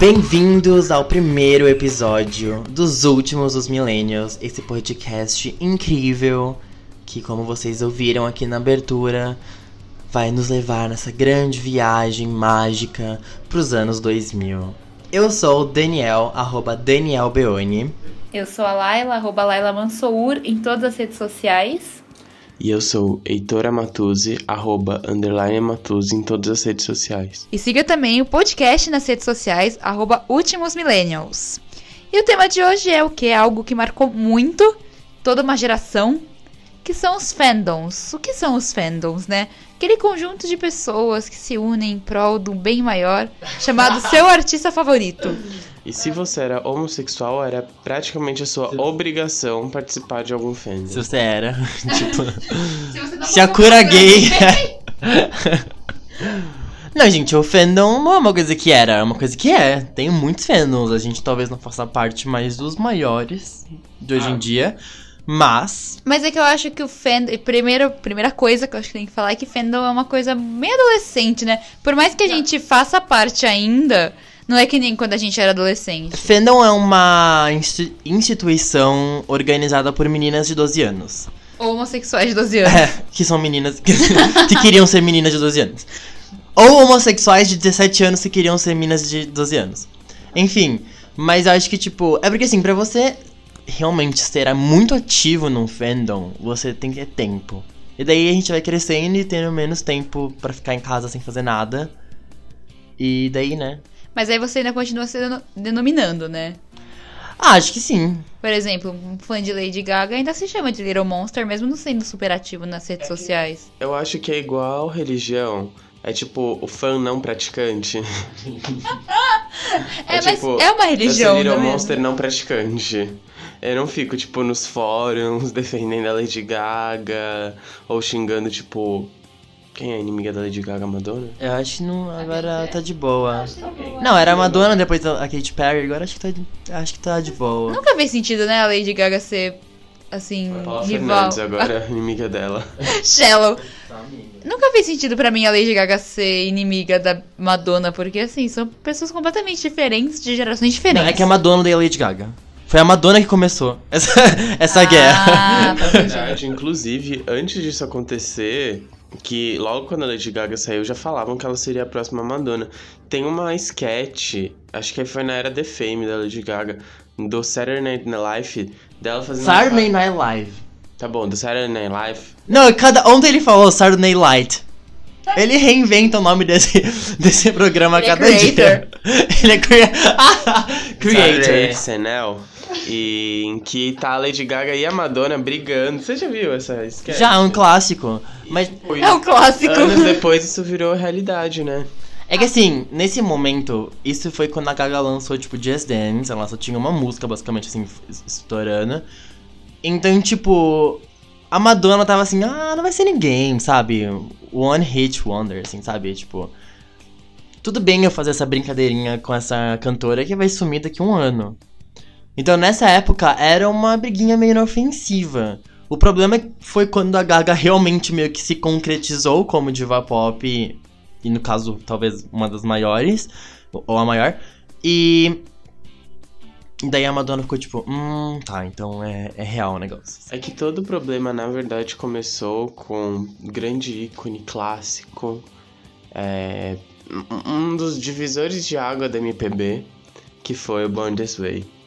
Bem-vindos ao primeiro episódio dos últimos dos Millennials, esse podcast incrível que, como vocês ouviram aqui na abertura, vai nos levar nessa grande viagem mágica pros anos 2000. Eu sou o Daniel, arroba Daniel Beoni. Eu sou a Laila, arroba Laila Mansour, em todas as redes sociais. E eu sou Heitor Amatuzzi, arroba underline Amatuzzi em todas as redes sociais. E siga também o podcast nas redes sociais, arroba Últimos Millennials. E o tema de hoje é o que? Algo que marcou muito toda uma geração, que são os fandoms. O que são os fandoms, né? Aquele conjunto de pessoas que se unem em prol de um bem maior, chamado seu artista favorito. E se você era homossexual, era praticamente a sua obrigação participar de algum fandom. Se você era, tipo, se a cura gay. Não, gente, o fandom não é uma coisa que era, é uma coisa que é. Tem muitos fandoms, a gente talvez não faça parte mais dos maiores de hoje em dia. Mas. Mas é que eu acho que o fandom. Primeira, primeira coisa que eu acho que tem que falar é que fandom é uma coisa meio adolescente, né? Por mais que a gente faça parte ainda, não é que nem quando a gente era adolescente. Fandom é uma insti- instituição organizada por meninas de 12 anos. Ou homossexuais de 12 anos. É, que são meninas que, que queriam ser meninas de 12 anos. Ou homossexuais de 17 anos que queriam ser meninas de 12 anos. Enfim, mas eu acho que, tipo, é porque assim, pra você realmente ser muito ativo num fandom, você tem que ter tempo. E daí a gente vai crescendo e tendo menos tempo pra ficar em casa sem fazer nada. E daí, né? Mas aí você ainda continua se deno- denominando, né? Ah, acho que sim. Por exemplo, um fã de Lady Gaga ainda se chama de Little Monster, mesmo não sendo super ativo nas redes sociais. Eu acho que é igual religião. É tipo o fã não praticante. É, mas é uma religião, Eu sou Little não é mesmo? Monster não praticante. Eu não fico, tipo, nos fóruns defendendo a Lady Gaga ou xingando, tipo. Quem é a inimiga da Lady Gaga? Madonna? Eu acho que não, agora tá de boa. Não, era a Madonna, depois a Katy Perry, agora acho que tá de, acho que tá de boa. Nunca fez sentido, né, a Lady Gaga ser, assim, Paula rival. Fernandes agora, inimiga dela. Shallow. Nunca fez sentido pra mim a Lady Gaga ser inimiga da Madonna, porque, assim, são pessoas completamente diferentes, de gerações diferentes. Não, é que a Madonna odeia a Lady Gaga. Foi a Madonna que começou essa, essa guerra. Ah, faz sentido. verdade, inclusive, antes disso acontecer, que logo quando a Lady Gaga saiu, já falavam que ela seria a próxima Madonna. Tem uma sketch, acho que foi na era The Fame da Lady Gaga, do Saturday Night Live, dela fazendo... Saturday Night Live. Tá bom, do Saturday Night Live. Não, cada, ontem ele falou Saturday Night Light. Ele reinventa o nome desse, desse programa a Ele é cada dia. Ele é crea Saturday creator. SNL. E em que tá a Lady Gaga e a Madonna brigando. Você já viu essa sketch? Já, é um clássico. Mas Foi- É um clássico. Anos depois isso virou realidade, né? é que assim, nesse momento, isso foi quando a Gaga lançou, tipo, Just Dance. Ela só tinha uma música, basicamente, assim, estourando. Então, tipo, a Madonna tava assim, ah, não vai ser ninguém, sabe? One hit wonder, assim, sabe? Tipo, tudo bem eu fazer essa brincadeirinha com essa cantora que vai sumir daqui a um ano. Então, nessa época, era uma briguinha meio inofensiva. O problema foi quando a Gaga realmente meio que se concretizou como diva pop, e, no caso, talvez uma das maiores, ou a maior, e daí a Madonna ficou tipo, hum, tá, então é, é real o negócio. É que todo o problema, na verdade, começou com um grande ícone clássico, é, um dos divisores de água da MPB, que foi o Born This Way.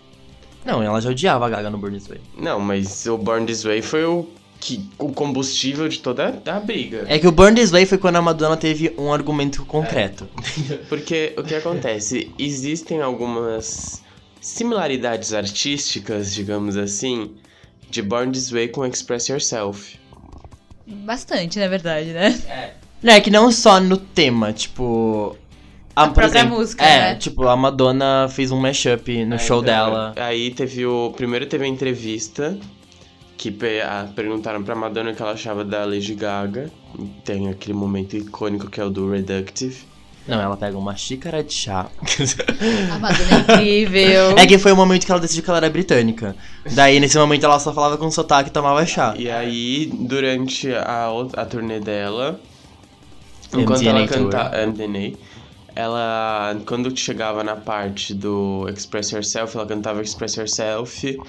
Não, ela já odiava a Gaga no Burn This Way. Não, mas o Born This Way foi o, que, o combustível de toda a briga. É que o Burn This Way foi quando a Madonna teve um argumento concreto. Porque o que acontece? Existem algumas similaridades artísticas, digamos assim, de Born This Way com Express Yourself. Bastante, na verdade, né? Não, é que não só no tema, tipo. A por própria música, É, né? tipo, a Madonna fez um mashup no Aí, show então, dela. Aí teve o. Primeiro teve a entrevista. Que pe- ah, perguntaram pra Madonna o que ela achava da Lady Gaga. Tem aquele momento icônico que é o do Reductive. Não, ela pega uma xícara de chá. A Madonna é incrível. é que foi o momento que ela decidiu que ela era britânica. Daí, nesse momento, ela só falava com sotaque e tomava chá. E aí, durante a, a turnê dela, MDNA enquanto ela cantava. MDNA, ela, quando chegava na parte do Express Yourself, ela cantava Express Yourself,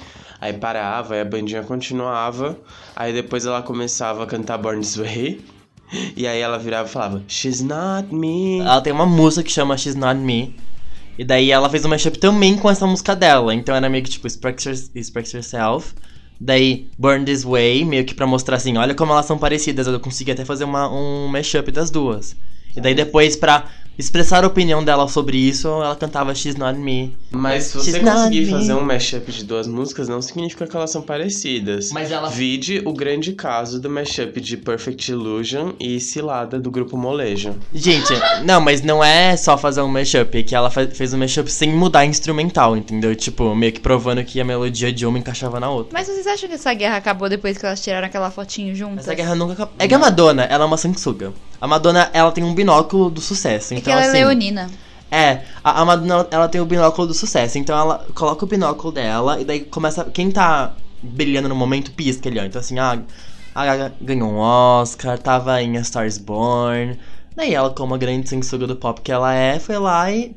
aí parava, aí a bandinha continuava, aí depois ela começava a cantar Born This Way, e aí ela virava e falava, She's not me. Ela tem uma música que chama She's Not Me. E daí ela fez uma mashup também com essa música dela. Então era meio que tipo Express, Express Yourself. Daí Burn This Way, meio que pra mostrar assim, olha como elas são parecidas. Eu consegui até fazer uma, um mashup das duas. E daí depois pra expressar a opinião dela sobre isso, ela cantava She's Not Me. Mas se você She's conseguir me. fazer um mashup de duas músicas, não significa que elas são parecidas. Mas ela- Vide o grande caso do mashup de Perfect Illusion e Cilada do grupo Molejo. Gente, não, mas não é só fazer um mashup, é que ela fez um mashup sem mudar a instrumental, entendeu? Tipo, meio que provando que a melodia de uma encaixava na outra. Mas vocês acham que essa guerra acabou depois que elas tiraram aquela fotinho juntas? Essa guerra nunca acabou. É que a Madonna, ela é uma sanguessuga. A Madonna, ela tem um binóculo do sucesso. É Então, que ela assim, é leonina. É, a, a Madonna, ela tem o binóculo do sucesso. Então ela coloca o binóculo dela e daí começa. Quem tá brilhando no momento pisca ali, ó. Então assim, ah, a Gaga ganhou um Oscar, tava em A Stars Born. Daí ela, como a grande sanguessuga do pop que ela é, foi lá e.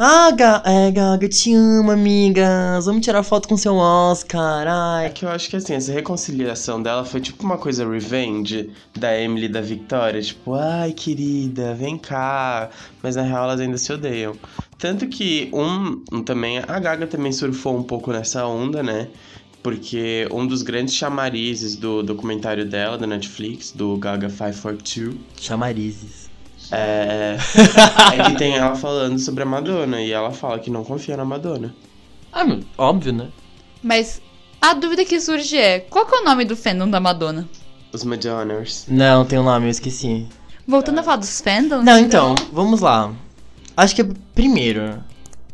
Ah, Ga é, Gaga, te amo, amigas. Vamos tirar foto com seu Oscar. É Ai. que eu acho que assim, essa reconciliação dela foi tipo uma coisa revenge da Emily e da Victoria. Tipo, ai querida, vem cá. Mas na real elas ainda se odeiam. Tanto que um, um também, a Gaga também surfou um pouco nessa onda, né? Porque um dos grandes chamarizes do documentário dela, da Netflix, do Gaga 542, Chamarizes. É, é que tem ela falando sobre a Madonna. E ela fala que não confia na Madonna. Ah, óbvio, né? Mas a dúvida que surge é: qual que é o nome do fandom da Madonna? Os Madonners. Não, tem um nome, eu esqueci. Voltando a falar dos fandoms. Não, então, vamos lá. Acho que primeiro,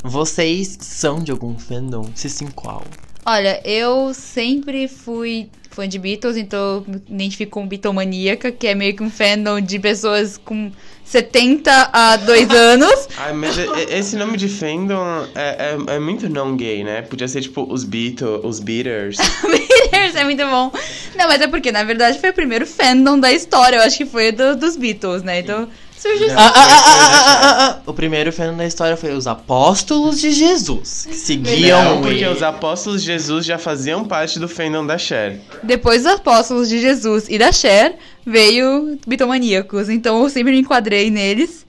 vocês são de algum fandom? Se sim, qual? Olha, eu sempre fui fã de Beatles, então eu me identifico como Beatlemaníaca, que é meio que um fandom de pessoas com 70 a 2 anos. Ai, mas esse nome de fandom é, é, é muito não gay, né? Podia ser tipo os Beatles, os Beaters. Beatles é muito bom. Não, mas é porque, na verdade, foi o primeiro fandom da história. Eu acho que foi do- dos Beatles, né? Então, surgiu Ah, ah, ah. O primeiro fandom da história foi os apóstolos de Jesus, que seguiam Não, porque e- os apóstolos de Jesus já faziam parte do fandom da Cher. Depois dos apóstolos de Jesus e da Cher, veio Bitomaníacos. Então eu sempre me enquadrei neles.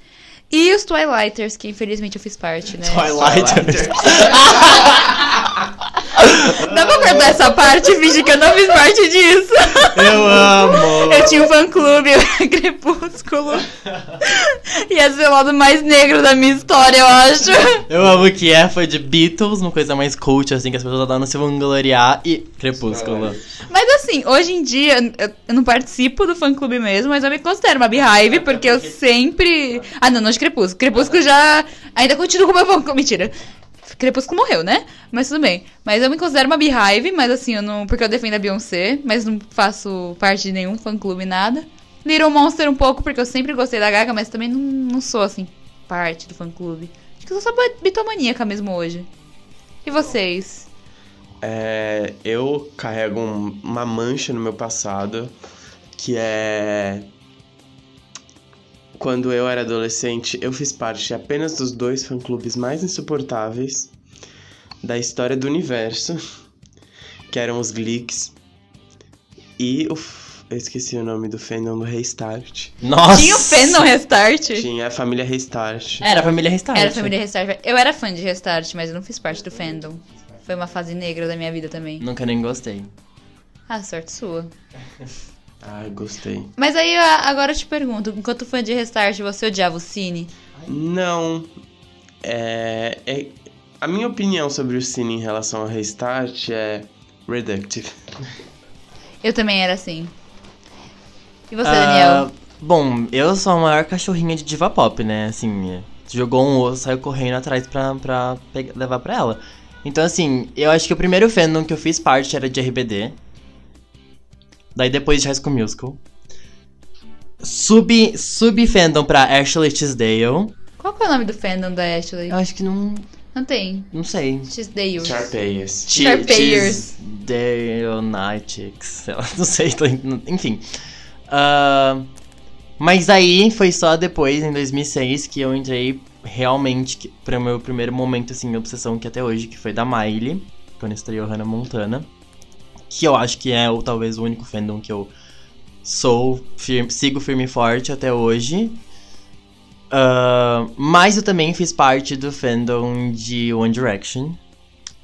E os Twilighters, que infelizmente eu fiz parte, né? Twilighters. Dá pra cortar essa parte e fingir que eu não fiz parte disso. Eu amo! Eu tinha um fã-clube, Crepúsculo. E esse é o lado mais negro da minha história, eu acho. Eu amo que é, foi de Beatles, uma coisa mais cult, assim, que as pessoas adoram se vangloriar, e Crepúsculo. Mas assim, hoje em dia, eu, eu não participo do fã-clube mesmo, mas eu me considero uma Beehive, porque eu sempre... Ah, não, não de Crepúsculo. Crepúsculo já... Ainda continuo com o meu fã-clube. Mentira. Crepúsculo morreu, né? Mas tudo bem. Mas eu me considero uma Beehive, mas assim, eu não... Porque eu defendo a Beyoncé, mas não faço parte de nenhum fã-clube, nada. Little Monster um pouco, porque eu sempre gostei da Gaga, mas também não, não sou, assim, parte do fã-clube. Acho que eu sou só bitomaníaca mesmo hoje. E vocês? É, eu carrego um- uma mancha no meu passado, que é. Quando eu era adolescente, eu fiz parte apenas dos dois fã-clubes mais insuportáveis da história do universo, que eram os Gleeks e o. Eu esqueci o nome do fandom do Restart. Nossa! Tinha o fandom Restart? Tinha a família Restart. Era a família Restart. Era a família Restart. Eu era fã de Restart, mas eu não fiz parte do fandom. Foi uma fase negra da minha vida também. Nunca nem gostei. Ah, sorte sua. Ai, gostei. Mas aí agora eu te pergunto, enquanto fã de Restart, você odiava o Cine? Não. É, é- A minha opinião sobre o Cine em relação ao Restart é reductive. Eu também era assim. E você, Ah, Daniel? Bom, eu sou a maior cachorrinha de diva pop, né? Assim, jogou um osso, saiu correndo atrás pra, pra pegar- levar pra ela. Então, assim, eu acho que o primeiro fandom que eu fiz parte era de RBD. Daí depois de High School Musical. Sub, sub fandom pra Ashley Tisdale. Qual que é o nome do fandom da Ashley? Eu acho que não. Não tem. Não sei. X-Dale. Sharpayers. Sharpayers. Tisdale Nightix. sei lá, Não sei, tô, enfim. Ah, Mas aí foi só depois, em 2006, que eu entrei realmente que- pro meu primeiro momento, assim, obsessão que até hoje, que foi da Miley, quando estreou Hannah Montana. Que eu acho que é o, talvez o único fandom que eu sou, firme, sigo firme e forte até hoje. Ah, mas eu também fiz parte do fandom de One Direction.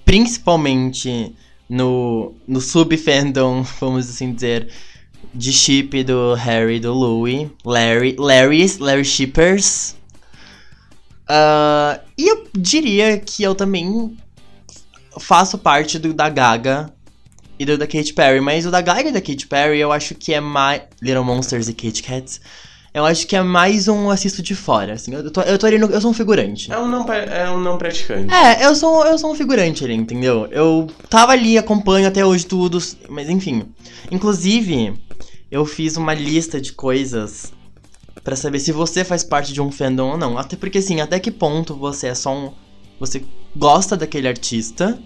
Principalmente no, no sub-fandom, vamos assim dizer, de chip do Harry do Louis. Larry, Larrys, Larry Shippers. Ah, e eu diria que eu também faço parte do da Gaga e do da Katy Perry. Mas o da Gaga e da Katy Perry eu acho que é mais. Little Monsters e Kit Kats. Eu acho que é mais um assisto de fora, assim. Eu, tô, eu tô ali no, Eu sou um figurante. É um não, é um não praticante. É, eu sou, eu sou um figurante ali, entendeu? Eu tava ali, acompanho até hoje tudo, mas enfim. Inclusive, eu fiz uma lista de coisas pra saber se você faz parte de um fandom ou não. Até porque, assim, até que ponto você é só um. Você gosta daquele artista.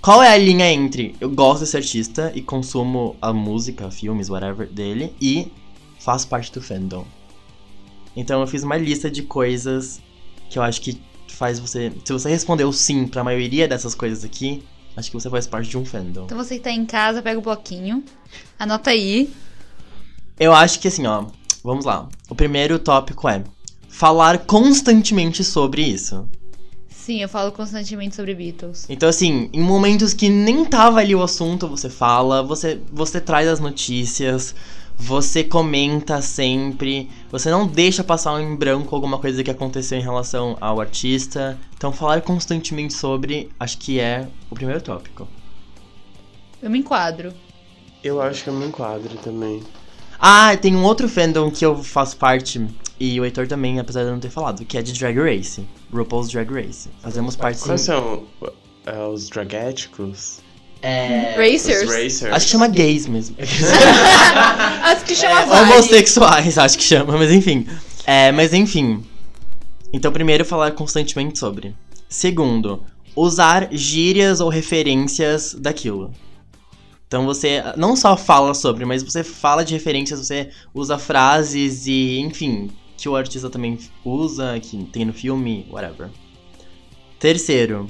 Qual é a linha entre eu gosto desse artista e consumo a música, filmes, whatever dele e faço parte do fandom? Então eu fiz uma lista de coisas que eu acho que faz você. Se você respondeu sim pra maioria dessas coisas aqui, acho que você faz parte de um fandom. Então você que tá em casa, pega o bloquinho, anota aí. Eu acho que assim, ó, vamos lá. O primeiro tópico é falar constantemente sobre isso. Sim, eu falo constantemente sobre Beatles. Então, assim, em momentos que nem tava ali o assunto, você fala, você, você traz as notícias, você comenta sempre, você não deixa passar em branco alguma coisa que aconteceu em relação ao artista. Então, falar constantemente sobre, acho que é o primeiro tópico. Eu me enquadro. Eu acho que eu me enquadro também. Ah, tem um outro fandom que eu faço parte, e o Heitor também, apesar de eu não ter falado, que é de Drag Race. RuPaul's Drag Race. Fazemos parte Quais são é, os dragéticos? É. Racers. Os racers. Acho que chama gays mesmo. As que chama É, homossexuais, acho que chama, mas enfim. É, mas enfim. Então, primeiro, falar constantemente sobre. Segundo, usar gírias ou referências daquilo. Então você não só fala sobre, mas você fala de referências, você usa frases e, enfim, que o artista também usa, que tem no filme, whatever. Terceiro,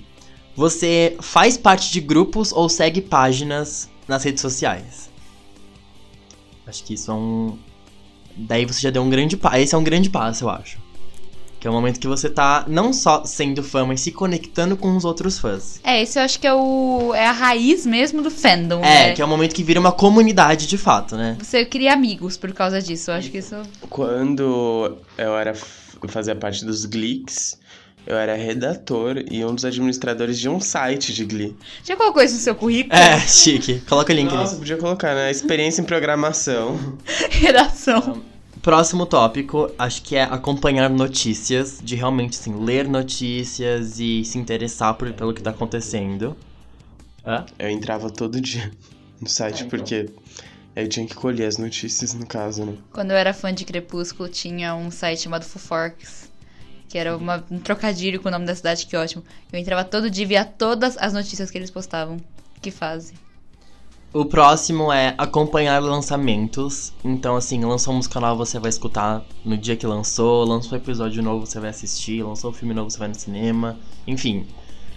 você faz parte de grupos ou segue páginas nas redes sociais. Acho que isso é um. Daí você já deu um grande passo. Esse é um grande passo, eu acho. Que é o momento que você tá não só sendo fã, mas se conectando com os outros fãs. É, esse eu acho que é, o, é a raiz mesmo do fandom, É, né? que é o momento que vira uma comunidade de fato, né? Você cria amigos por causa disso. Eu acho que isso. Quando eu era f- eu fazia parte dos Gleeks, eu era redator e um dos administradores de um site de Glee. Já colocou isso no seu currículo? É, chique. Coloca o link Nossa, ali. podia colocar, né? Experiência em programação. Redação. Próximo tópico, acho que é acompanhar notícias, de realmente, assim, ler notícias e se interessar por, pelo que tá acontecendo. Hã? Eu entrava todo dia no site porque eu tinha que colher as notícias, no caso, né? Quando eu era fã de Crepúsculo, tinha um site chamado Fuforks. Que era uma- um trocadilho com o nome da cidade, que ótimo. Eu entrava todo dia e via todas as notícias que eles postavam. Que fase. O próximo é acompanhar lançamentos. Então, assim, lançou uma música nova, você vai escutar no dia que lançou. Lançou um episódio novo, você vai assistir. Lançou um filme novo, você vai no cinema. Enfim,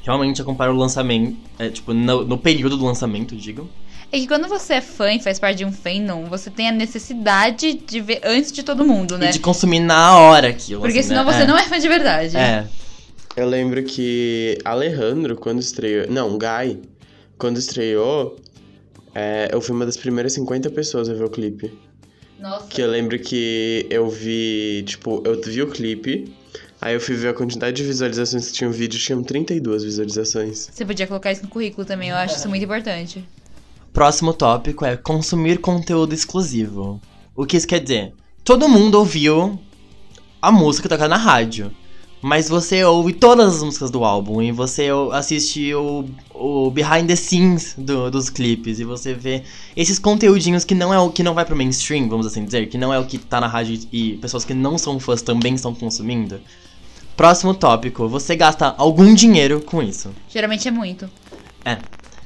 realmente acompanhar o lançamento. É, tipo, no, no período do lançamento, digo. É que quando você é fã e faz parte de um fandom, você tem a necessidade de ver antes de todo mundo, né? E de consumir na hora aquilo. Porque assim, senão né? você não é fã de verdade. É. Eu lembro que Alejandro, quando estreou. Não, Guy, quando estreou, é, eu fui uma das primeiras 50 pessoas a ver o clipe. Nossa. Que eu lembro que eu vi, tipo, eu vi o clipe, aí eu fui ver a quantidade de visualizações que tinha o vídeo, tinham 32 visualizações. Você podia colocar isso no currículo também, eu acho isso muito importante. Próximo tópico é consumir conteúdo exclusivo. O que isso quer dizer? Todo mundo ouviu a música tocada na rádio. Mas você ouve todas as músicas do álbum e você assiste o, o behind the scenes do- dos clipes e você vê esses conteúdinhos que não é o que não vai pro mainstream, vamos assim dizer, que não é o que tá na rádio e pessoas que não são fãs também estão consumindo. Próximo tópico, você gasta algum dinheiro com isso. Geralmente é muito.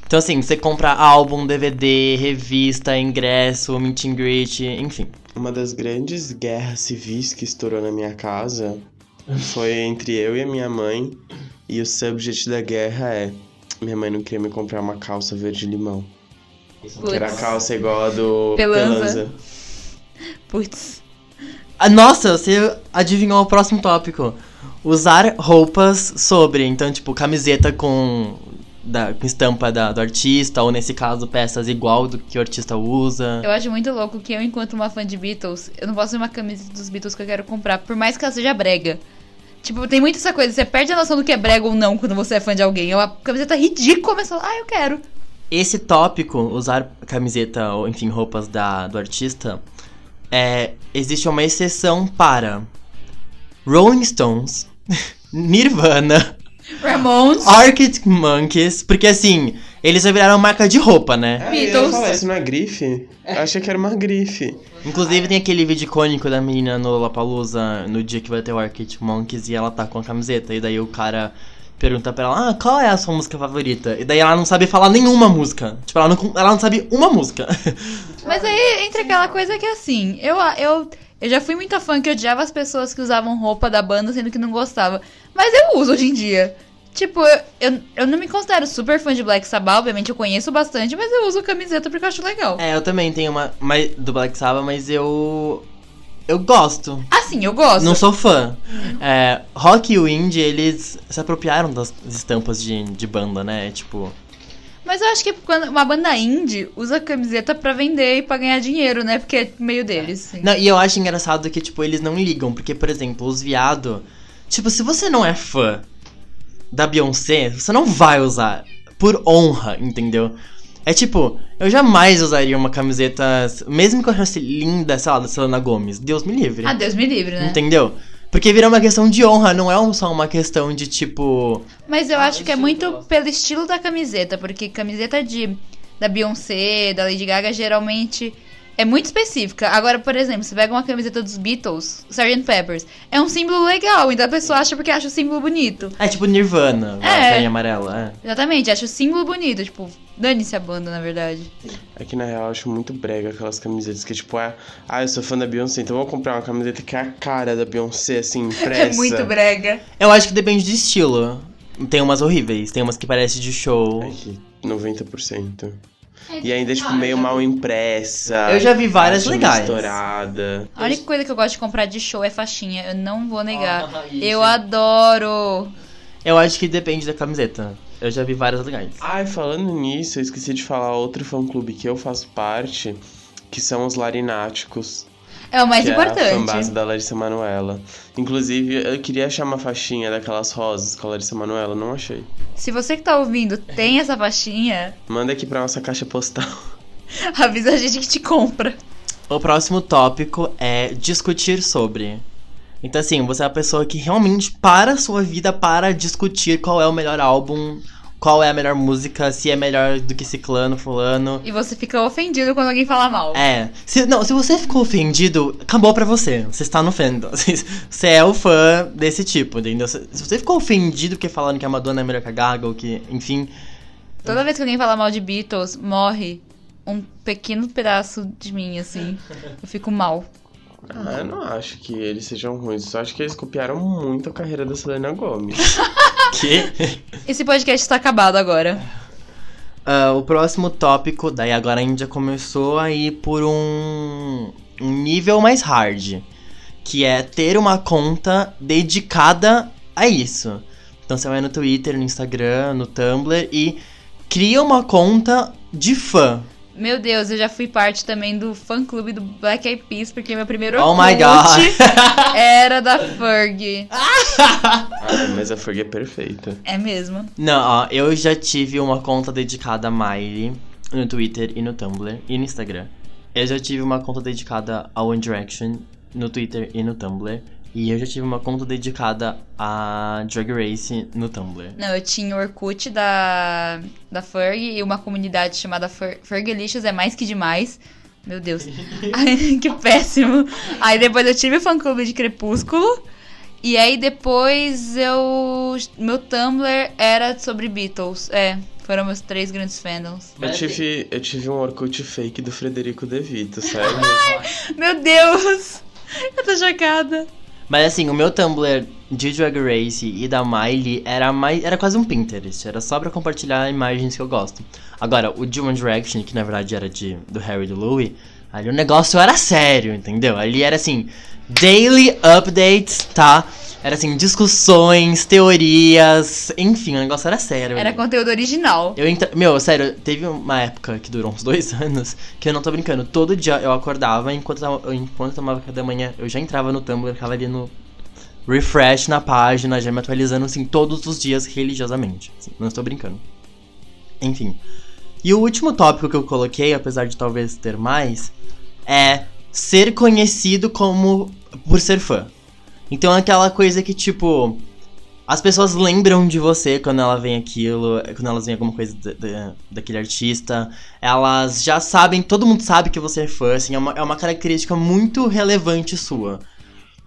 Então, assim, você compra álbum, DVD, revista, ingresso, meet and greet, enfim. Uma das grandes guerras civis que estourou na minha casa foi entre eu e a minha mãe. E o subject da guerra é: minha mãe não queria me comprar uma calça verde-limão. Que era a calça igual a do Pelanza. Pelanza. Putz. Ah, nossa, você adivinhou o próximo tópico. Usar roupas sobre. Então, tipo, camiseta com, da, com estampa da- do artista, ou nesse caso, peças igual do que o artista usa. Eu acho muito louco que eu, enquanto uma fã de Beatles, eu não posso ver uma camisa dos Beatles que eu quero comprar, por mais que ela seja brega. Tipo, tem muito essa coisa, você perde a noção do que é brega ou não quando você é fã de alguém. É uma camiseta ridícula, mas fala, ah, eu quero. Esse tópico, usar camiseta ou, enfim, roupas da, do artista, é, existe uma exceção para Rolling Stones, Nirvana, Ramones. Arctic Monkeys, porque assim, eles já viraram marca de roupa, né? Ah, eu ia Beatles. falar, isso não é grife? Eu achei que era uma grife. Inclusive tem aquele vídeo icônico da menina no Lollapalooza no dia que vai ter o Arctic Monkeys e ela tá com a camiseta. E daí o cara pergunta pra ela, ah, qual é a sua música favorita? E daí ela não sabe falar nenhuma música. Tipo, ela não, ela não sabe uma música. Mas aí entra aquela coisa que assim, eu, eu, eu já fui muito fã que odiava as pessoas que usavam roupa da banda sendo que não gostava. Mas eu uso hoje em dia. Tipo, eu, eu, eu não me considero super fã de Black Sabbath, obviamente eu conheço bastante, mas eu uso camiseta porque eu acho legal. é, eu também tenho uma mais, do Black Sabbath, mas eu. Eu gosto. Assim, eu gosto. Não sou fã. É, rock e o indie, eles se apropriaram das estampas de, de banda, né? Tipo. Mas eu acho que quando uma banda indie usa camiseta pra vender e pra ganhar dinheiro, né? Porque é meio deles. assim. Não, e eu acho engraçado que, tipo, eles não ligam. Porque, por exemplo, os viado. Tipo, se você não é fã da Beyoncé, você não vai usar. Por honra, entendeu? É tipo, eu jamais usaria uma camiseta. Mesmo que eu achasse linda, sei lá, da Selena Gomes. Deus me livre. Ah, Deus me livre, né? Entendeu? Porque vira uma questão de honra, não é só uma questão de tipo. Mas eu Ah, acho que é muito gosto. pelo estilo da camiseta, porque camiseta de da Beyoncé, da Lady Gaga, geralmente é muito específica. Agora, por exemplo, você pega uma camiseta dos Beatles, Sgt. Peppers, é um símbolo legal, então a pessoa acha porque acha o símbolo bonito. É tipo Nirvana, É. a carinha amarela. É. Exatamente, acha o símbolo bonito, tipo, dane-se a banda, na verdade. É que na real eu acho muito brega aquelas camisetas que tipo, é, ah, eu sou fã da Beyoncé, então eu vou comprar uma camiseta que é a cara da Beyoncé, assim, impressa. É muito brega. Eu acho que depende de estilo. Tem umas horríveis, tem umas que parecem de show. É que 90%. E ainda, tipo, meio mal impressa. Eu já vi várias legais. Estourada. A única coisa que eu gosto de comprar de show é faixinha, eu não vou negar. Ah, isso. eu adoro. Eu acho que depende da camiseta. Eu já vi várias legais. Ai, falando nisso, eu esqueci de falar outro fã-clube que eu faço parte, que são os Larináticos. É o mais que é a fanbase importante. da Larissa Manoela. Inclusive, eu queria achar uma faixinha daquelas rosas com a Larissa Manoela, não achei. Se você que tá ouvindo tem essa faixinha, Manda aqui pra nossa caixa postal. avisa a gente que te compra. O próximo tópico é discutir sobre. Então, assim, você é a pessoa que realmente para a sua vida para discutir qual é o melhor álbum, qual é a melhor música, se é melhor do que ciclano, fulano. E você fica ofendido quando alguém fala mal. É. Se, não, se você ficou ofendido, acabou pra você. Você está no fandom. Você é o fã desse tipo, entendeu? Se, se você ficou ofendido porque falando que a Madonna é melhor que a Gaga, ou que, enfim. Toda vez que alguém fala mal de Beatles, morre um pequeno pedaço de mim, assim. Eu fico mal. Ah, eu não acho que eles sejam ruins, eu só acho que eles copiaram muito a carreira da Selena Gomez. que? Esse podcast está acabado agora. Ah, o próximo tópico, daí agora a já começou a ir por um, um nível mais hard. Que é ter uma conta dedicada a isso. Então você vai no Twitter, no Instagram, no Tumblr e cria uma conta de fã. Meu Deus, eu já fui parte também do fã-clube do Black Eyed Peas, porque meu primeiro Oh my God. era da Ferg. ah, mas a Ferg é perfeita. É mesmo. Não, ó, eu já tive uma conta dedicada a Miley no Twitter e no Tumblr e no Instagram. Eu já tive uma conta dedicada ao One Direction no Twitter e no Tumblr. E eu já tive uma conta dedicada a Drag Race no Tumblr. Não, eu tinha o Orkut da, da Ferg e uma comunidade chamada Fer, Fergalicious, é mais que demais. Meu Deus. Ai, que péssimo. Aí depois eu tive o fã-clube de Crepúsculo. E aí depois eu... Meu Tumblr era sobre Beatles. É, Foram meus três grandes fandoms. Eu tive, eu tive um Orkut fake do Frederico De Vito, sério. Meu Deus! Eu tô chocada. Mas assim, o meu Tumblr de Drag Race e da Miley era mais. Era quase um Pinterest. Era só pra compartilhar imagens que eu gosto. Agora, o de One Direction, que na verdade era de, do Harry e do Louis, ali o negócio era sério, entendeu? Ali era assim, daily updates, tá? Era assim, discussões, teorias, enfim, o negócio era sério. Era conteúdo original. Eu entra... Meu, sério, teve uma época que durou uns dois anos que eu não tô brincando. Todo dia eu acordava, enquanto eu, enquanto eu tomava café da manhã, eu já entrava no Tumblr, ficava ali no refresh na página, já me atualizando assim todos os dias religiosamente. assim, não estou brincando. Enfim. E o último tópico que eu coloquei, apesar de talvez ter mais, é ser conhecido como por ser fã. Então é aquela coisa que tipo as pessoas lembram de você quando ela vem aquilo, quando elas veem alguma coisa da- da- daquele artista. Elas já sabem, todo mundo sabe que você é fã, assim, é uma, é uma característica muito relevante sua.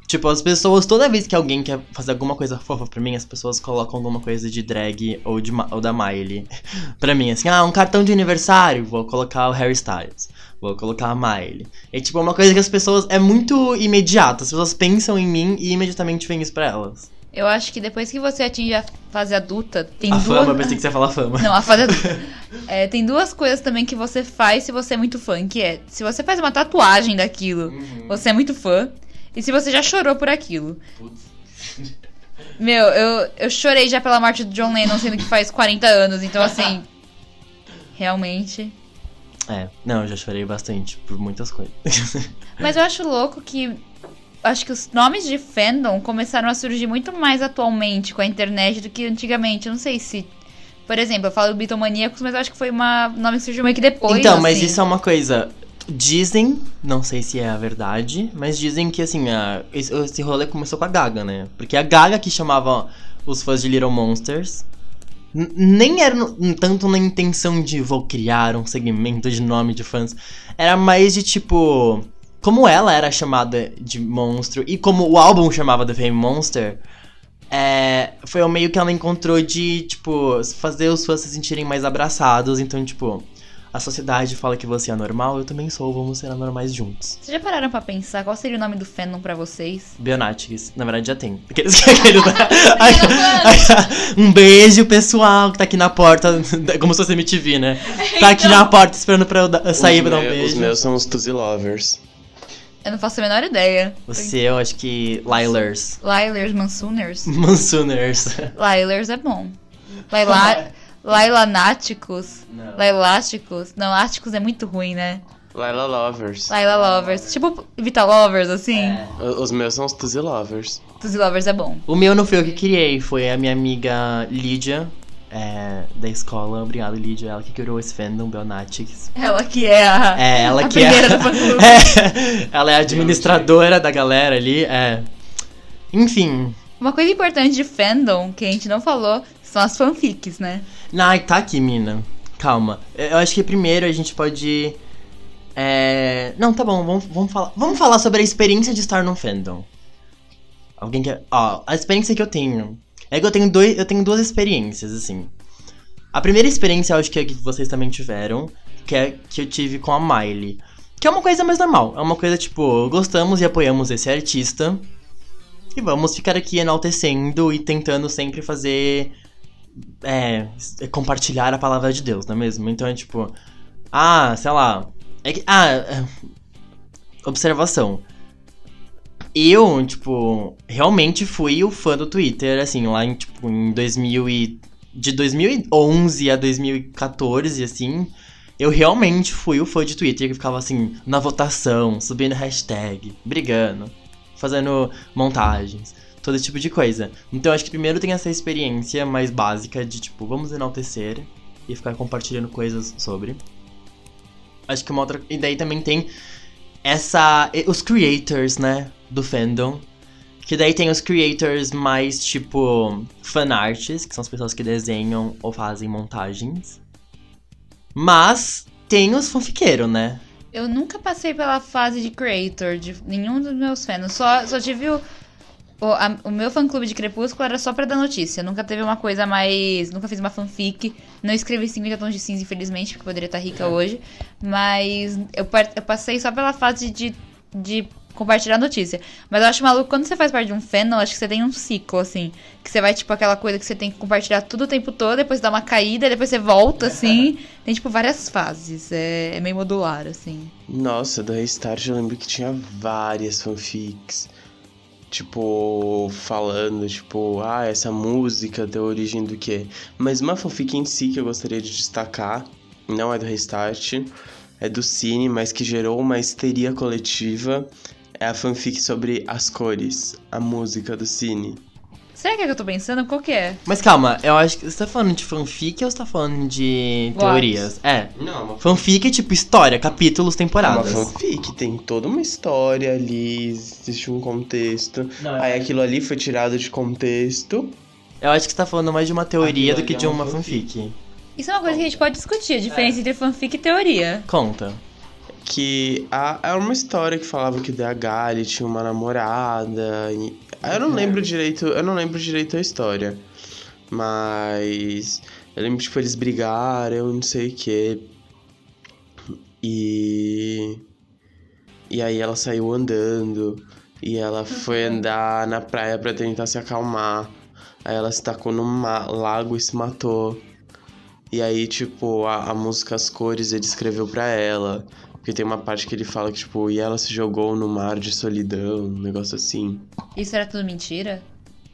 Tipo, as pessoas, toda vez que alguém quer fazer alguma coisa fofa pra mim, as pessoas colocam alguma coisa de drag ou, de, ou da Miley. pra mim, assim, ah, um cartão de aniversário, vou colocar o Harry Styles. Vou colocar a Miley. É tipo uma coisa que as pessoas. É muito imediato. As pessoas pensam em mim e imediatamente vem isso pra elas. Eu acho que depois que você atinge a fase adulta, tem a duas. fama, pensei que você ia falar fama. Não, a fase adulta. É, tem duas coisas também que você faz se você é muito fã, que é se você faz uma tatuagem daquilo, você é muito fã. E se você já chorou por aquilo. Meu, eu, eu chorei já pela morte do John Lennon, sendo que faz 40 anos, então assim. Realmente. É, não, eu já chorei bastante por muitas coisas. Mas eu acho louco que. Acho que os nomes de fandom começaram a surgir muito mais atualmente com a internet do que antigamente. Eu não sei se. Por exemplo, eu falo Bitomaníacos, mas eu acho que foi uma um nome que surgiu meio que depois. então, mas assim. isso é uma coisa. Dizem, não sei se é a verdade, mas dizem que assim, a, esse rolê começou com a Gaga, né? Porque a Gaga que chamava os fãs de Little Monsters. Nem era tanto na intenção de vou criar um segmento de nome de fãs. Era mais de tipo. Como ela era chamada de monstro e como o álbum chamava The Fame Monster, é, foi o meio que ela encontrou de, tipo, fazer os fãs se sentirem mais abraçados. Então, tipo, a sociedade fala que você é anormal, eu também sou, vamos ser anormais juntos. Vocês já pararam pra pensar qual seria o nome do fandom pra vocês? Bionatics, na verdade já tem. Aqueles, aqueles, um beijo, pessoal, que tá aqui na porta, como se fosse MTV, né? Tá aqui na porta esperando pra eu sair os, pra dar um beijo. os meus são os Tuzi Lovers. Eu não faço a menor ideia. Você, eu acho que Lilers. Lilers Mansuners. Monsooners. Lilers é bom. Laila... Lailanáticos. Não. Lailásticos. Não, ásticos é muito ruim, né? Laila Lovers. Laila Lovers. Tipo Vita Lovers, assim. O- Os meus são os Tuzi Lovers. Tuzi Lovers é bom. O meu não foi eu que criei, foi a minha amiga Lídia, é, da escola. Obrigado, Lídia. Ela que criou esse fandom, Bionatics. Ela que é a. É, ela a que é. É, ela é a administradora da galera ali, é. Enfim. Uma coisa importante de fandom que a gente não falou são as fanfics, né? Ai, tá aqui, mina. Calma. Eu acho que primeiro a gente pode. É... Não, tá bom, vamos, vamos, falar, vamos falar sobre a experiência de estar num fandom. Alguém quer. Ó, a experiência que eu tenho. É que eu tenho, dois, eu tenho duas experiências, assim. A primeira experiência eu acho que é que vocês também tiveram, que é que eu tive com a Miley. Que é uma coisa mais normal. É uma coisa tipo, gostamos e apoiamos esse artista. E vamos ficar aqui enaltecendo e tentando sempre fazer. É. Compartilhar a palavra de Deus, não é mesmo? Então é tipo. Ah, sei lá. É que. Ah. é, Observação. Eu, tipo, realmente fui o fã do Twitter, assim, lá em, tipo, em 2000 e... De 2011 a 2014, assim, eu realmente fui o fã de Twitter que ficava, assim, na votação, subindo hashtag, brigando, fazendo montagens, todo tipo de coisa. Então, acho que primeiro tem essa experiência mais básica de, tipo, vamos enaltecer e ficar compartilhando coisas sobre. Acho que uma outra... E daí também tem essa... Os creators, né, do fandom. Que daí tem os creators mais, tipo, fanarts, que são as pessoas que desenham ou fazem montagens. Mas tem os fanfiqueiros, né? Eu nunca passei pela fase de creator de nenhum dos meus fandoms. Só, só tive o. O, a- o meu fã-clube de Crepúsculo era só pra dar notícia. Nunca teve uma coisa mais... Nunca fiz uma fanfic. Não escrevi 50 tons de cinza, infelizmente, porque poderia estar rica hoje. Mas eu, eu passei só pela fase de, de compartilhar notícia. Mas eu acho maluco, quando você faz parte de um fandom, acho que você tem um ciclo, assim. Que você vai, tipo, aquela coisa que você tem que compartilhar tudo o tempo todo, depois dá uma caída, depois você volta, assim. Tem, tipo, várias fases. É, é meio modular, assim. Nossa, do Restart eu lembro que tinha várias fanfics. Tipo, falando, tipo, ah, essa música deu origem do quê? Mas uma fanfic em si que eu gostaria de destacar, não é do Restart, é do Cine, mas que gerou uma histeria coletiva, é a fanfic sobre as cores, a música do Cine. Será que é que eu tô pensando? Qual que é? Mas calma, eu acho que você tá falando de fanfic ou você tá falando de Boatos. teorias? É. Não, uma Fanfic é tipo história, capítulos, É uma temporadas. fanfic, tem toda uma história ali, existe um contexto. Não, é- Aí aquilo ali foi tirado de contexto. Eu acho que você tá falando mais de uma teoria Aquilo do que ali de é uma uma fanfic. Isso é uma coisa que a gente pode discutir, a diferença entre fanfic e teoria. Conta. Que a, era uma história que falava que o DH ele tinha uma namorada. e- eu não lembro direito, eu não lembro direito a história. Mas eu lembro tipo eles brigaram, não sei o que. E e aí ela saiu andando e ela foi andar na praia pra tentar se acalmar. Aí ela se tacou num ma- lago e se matou. E aí, tipo, a, a música As Cores ele escreveu pra ela. Porque tem uma parte que ele fala que, tipo, e ela se jogou no mar de solidão, um negócio assim. Isso era tudo mentira?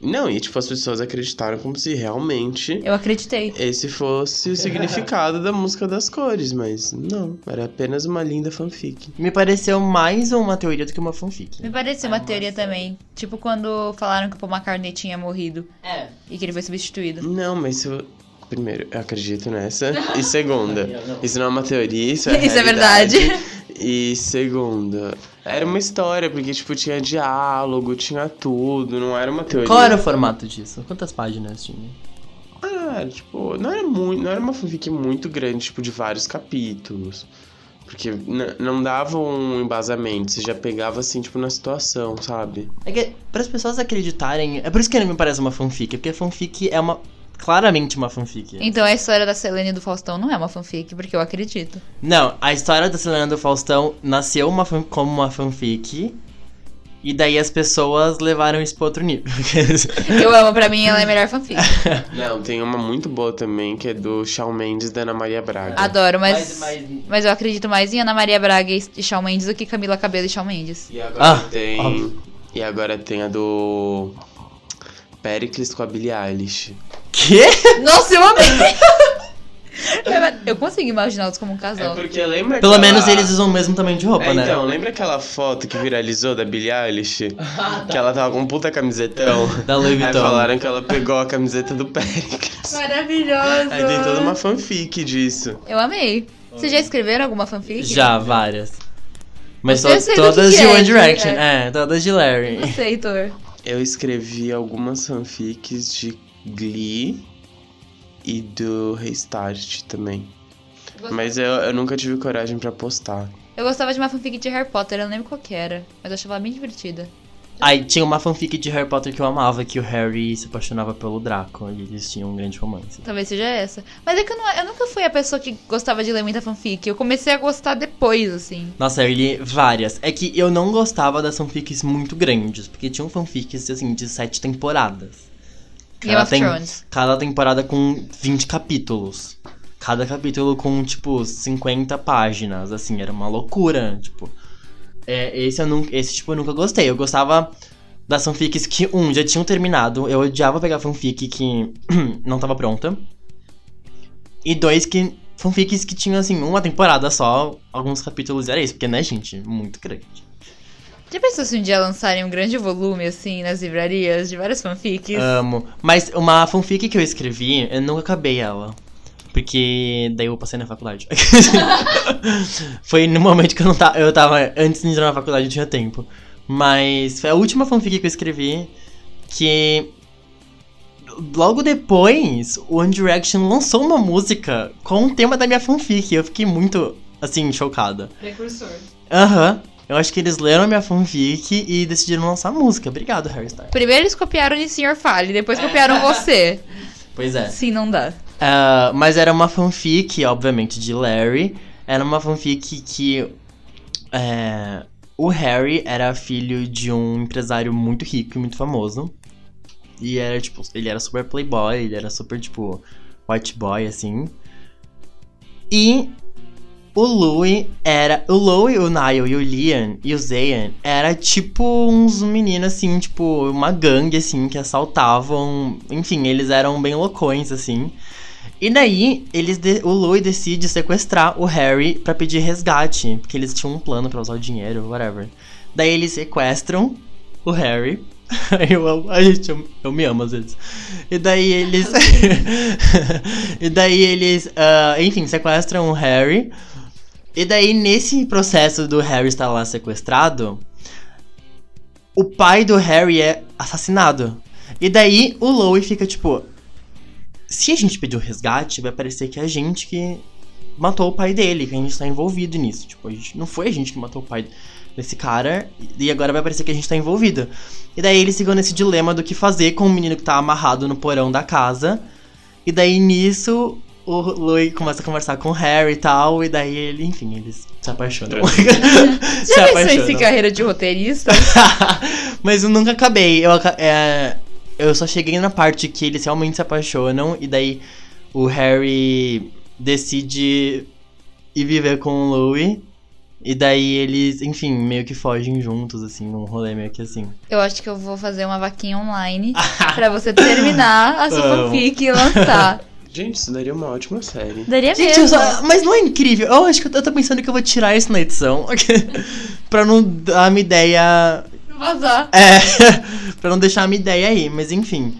Não, e tipo, as pessoas acreditaram como se realmente Eu acreditei. esse fosse o significado da música das cores, mas não, era apenas uma linda fanfic. Me pareceu mais uma teoria do que uma fanfic. Me pareceu uma teoria também. Tipo quando falaram que o Paul McCartney tinha morrido É. e que ele foi substituído. Não, mas eu. Primeiro, eu acredito nessa. E segunda, isso não é uma teoria, isso é. Isso é realidade. verdade. E segunda, era uma história, porque, tipo, tinha diálogo, tinha tudo, não era uma teoria. Qual era o formato disso? Quantas páginas tinha? Ah, tipo, não era muito. Não era uma fanfic muito grande, tipo, de vários capítulos. Porque não dava um embasamento, você já pegava assim, tipo, na situação, sabe? É que, para as pessoas acreditarem. É por isso que não me parece uma fanfic, porque fanfic é uma. Claramente uma fanfic. Então a história da Selene e do Faustão não é uma fanfic, porque eu acredito. Não, a história da Selena do Faustão nasceu uma fan- como uma fanfic. E daí as pessoas levaram isso pra outro nível. Eu amo, pra mim ela é a melhor fanfic. Não, tem uma muito boa também, que é do Shawn Mendes e da Ana Maria Braga. Adoro, mas, Mas- mas, mas- eu acredito mais em Ana Maria Braga e e Shawn Mendes do que Camila Cabello e Shawn Mendes. E agora Ah, tem. óbvio. E agora tem a do. Pericles com a Billie Eilish. Quê? Nossa, eu amei! eu consigo imaginá-los como um É casal. porque lembra Pelo aquela- menos eles usam o mesmo tamanho de roupa, É, né? então, lembra aquela foto que viralizou da Billie Eilish? Que ela tava com um puta camisetão. Da Louis Aí Vuitton. falaram que ela pegou a camiseta do Pericles. Maravilhoso! Aí tem toda uma fanfic disso. Eu amei. Vocês já escreveram alguma fanfic? Já, várias. Mas to- todas que de é, One Direction. é. É, todas de Larry. Não sei, Heitor. Eu escrevi algumas fanfics de Glee e do Restart também. Mas eu, eu nunca tive coragem pra postar. Eu gostava de uma fanfic de Harry Potter, eu não lembro qual que era, mas eu achava ela bem divertida. Aí tinha uma fanfic de Harry Potter que eu amava, que o Harry se apaixonava pelo Draco. E eles tinham um grande romance. Talvez seja essa. Mas é que eu, não- eu nunca fui a pessoa que gostava de ler muita fanfic. Eu comecei a gostar depois, assim. Nossa, eu li várias. É que eu não gostava das fanfics muito grandes, porque tinham fanfics, assim, de sete temporadas. Of tem. Cada temporada com 20 capítulos. Cada capítulo com, tipo, 50 páginas, assim, era uma loucura, tipo... É, esse, eu nunca, esse, tipo, eu nunca gostei. Eu gostava das fanfics que, um, já tinham terminado. Eu odiava pegar fanfic que não tava pronta. E dois, que fanfics que tinham, assim, uma temporada só, alguns capítulos era isso. Porque, né, gente, muito grande. Já pensou se um dia lançarem um grande volume, assim, nas livrarias, de várias fanfics? Amo. Mas uma fanfic que eu escrevi, eu nunca acabei ela. Porque daí eu passei na faculdade. foi no momento que eu não tava. Eu tava. Antes de entrar na faculdade eu tinha tempo. Mas foi a última fanfic que eu escrevi que. Logo depois, o One Direction lançou uma música com o tema da minha fanfic. Eu fiquei muito, assim, chocada. Precursor. Aham. Eu acho que eles leram minha fanfic e decidiram lançar música. Obrigado, Harry Styles. Primeiro eles copiaram de Sr. Fale, depois copiaram você. Pois é. Sim, não dá. Ah, mas era uma fanfic, obviamente, de Larry. Era uma fanfic que. é, o Harry era filho de um empresário muito rico e muito famoso. E era, tipo, ele era super playboy, ele era super, tipo, white boy, assim. E o Louis era. O Louis, o Niall e o Liam e o Zayn era tipo uns meninos assim, tipo, uma gangue assim que assaltavam. Enfim, eles eram bem loucões assim. E daí, eles de- o Louis decide sequestrar o Harry pra pedir resgate, porque eles tinham um plano pra usar o dinheiro, whatever. Daí eles sequestram o Harry. eu, amo- a gente, eu, eu me amo às vezes. E daí eles. e daí eles, ah, enfim, sequestram o Harry. E daí, nesse processo do Harry estar lá sequestrado, o pai do Harry é assassinado. E daí o Louis fica tipo. Se a gente pedir o resgate, vai parecer que é a gente que matou o pai dele, que a gente tá envolvido nisso. Tipo, a gente, não foi a gente que matou o pai desse cara, e agora vai parecer que a gente tá envolvido. E daí eles ficam nesse dilema do que fazer com o menino que tá amarrado no porão da casa. E daí nisso, o Louis começa a conversar com o Harry e tal, e daí ele, enfim, eles se apaixonam. se Já pensou em carreira de roteirista? Mas eu nunca acabei. Eu, é, eu só cheguei na parte que eles realmente se apaixonam e daí o Harry decide ir viver com o Louis. E daí eles, enfim, meio que fogem juntos, assim, num rolê meio que assim. Eu acho que eu vou fazer uma vaquinha online pra você terminar a sua fanfic e lançar. Gente, isso daria uma ótima série. Daria Gente, eu mesmo. só- mas não é incrível? Eu acho que eu tô- eu tô pensando que eu vou tirar isso na edição. pra não dar uma ideia. Vazar. É. pra não deixar a minha ideia aí, mas enfim.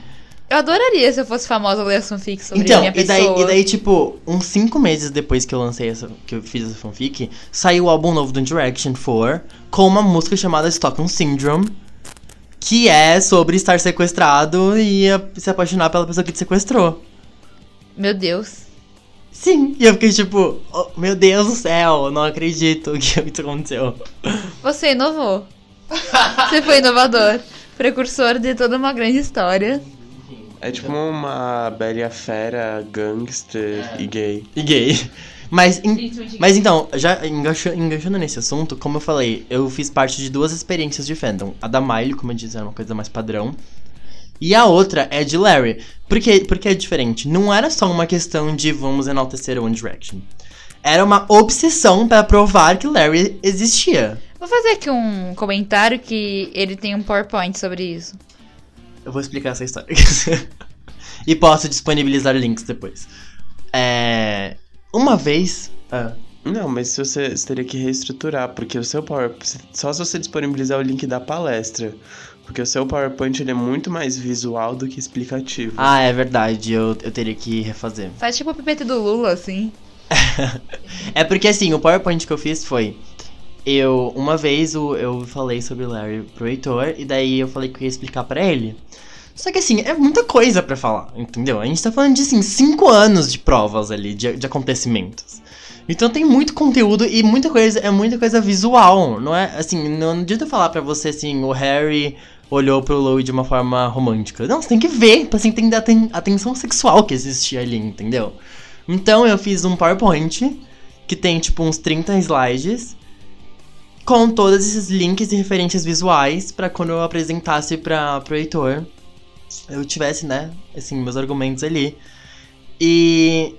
Eu adoraria se eu fosse famosa ler as fanfics sobre Então, minha e daí, pessoa. e daí, tipo, uns cinco meses depois que eu lancei essa. que eu fiz essa fanfic, saiu o álbum novo do Direction 4 com uma música chamada Stockholm Syndrome. Que é sobre estar sequestrado e a- se apaixonar pela pessoa que te sequestrou. Meu Deus. Sim, e eu fiquei tipo, oh, meu Deus do céu, não acredito que isso aconteceu. Você inovou. Você foi inovador. Precursor de toda uma grande história. É tipo uma Bela e Fera, gangster e gay. E gay. Mas, em- mas então, já engancha- enganchando nesse assunto, como eu falei, eu fiz parte de duas experiências de fandom. A da Miley, como eu disse, era uma coisa mais padrão. E a outra é de Larry. Por que, porque é diferente? Não era só uma questão de vamos enaltecer One Direction. Era uma obsessão pra provar que Larry existia. Vou fazer aqui um comentário que ele tem um PowerPoint sobre isso. Eu vou explicar essa história. e posso disponibilizar links depois. É. Uma vez. Ah, Não, mas se você, você teria que reestruturar, porque o seu PowerPoint. Só se você disponibilizar o link da palestra. Porque o seu PowerPoint ele é muito mais visual do que explicativo. ah, é verdade, eu, eu teria que refazer. Faz tipo o pipete do Lula, assim. é porque assim, o PowerPoint que eu fiz foi. Eu, uma vez o- eu falei sobre o Larry pro Heitor, e daí eu falei que eu ia explicar pra ele. Só que assim, é muita coisa pra falar, entendeu? A gente tá falando de assim, cinco anos de provas ali, de, de acontecimentos. Então tem muito conteúdo e muita coisa, é muita coisa visual, não é? Assim, não adianta eu falar pra você assim, o Harry olhou pro Louis de uma forma romântica. Não, você tem que ver, pra você entender a, ten- a tensão sexual que existia ali, entendeu? Então eu fiz um PowerPoint que tem tipo uns 30 slides com todos esses links e referências visuais pra quando eu apresentasse para pro Heitor eu tivesse, né, assim, meus argumentos ali. E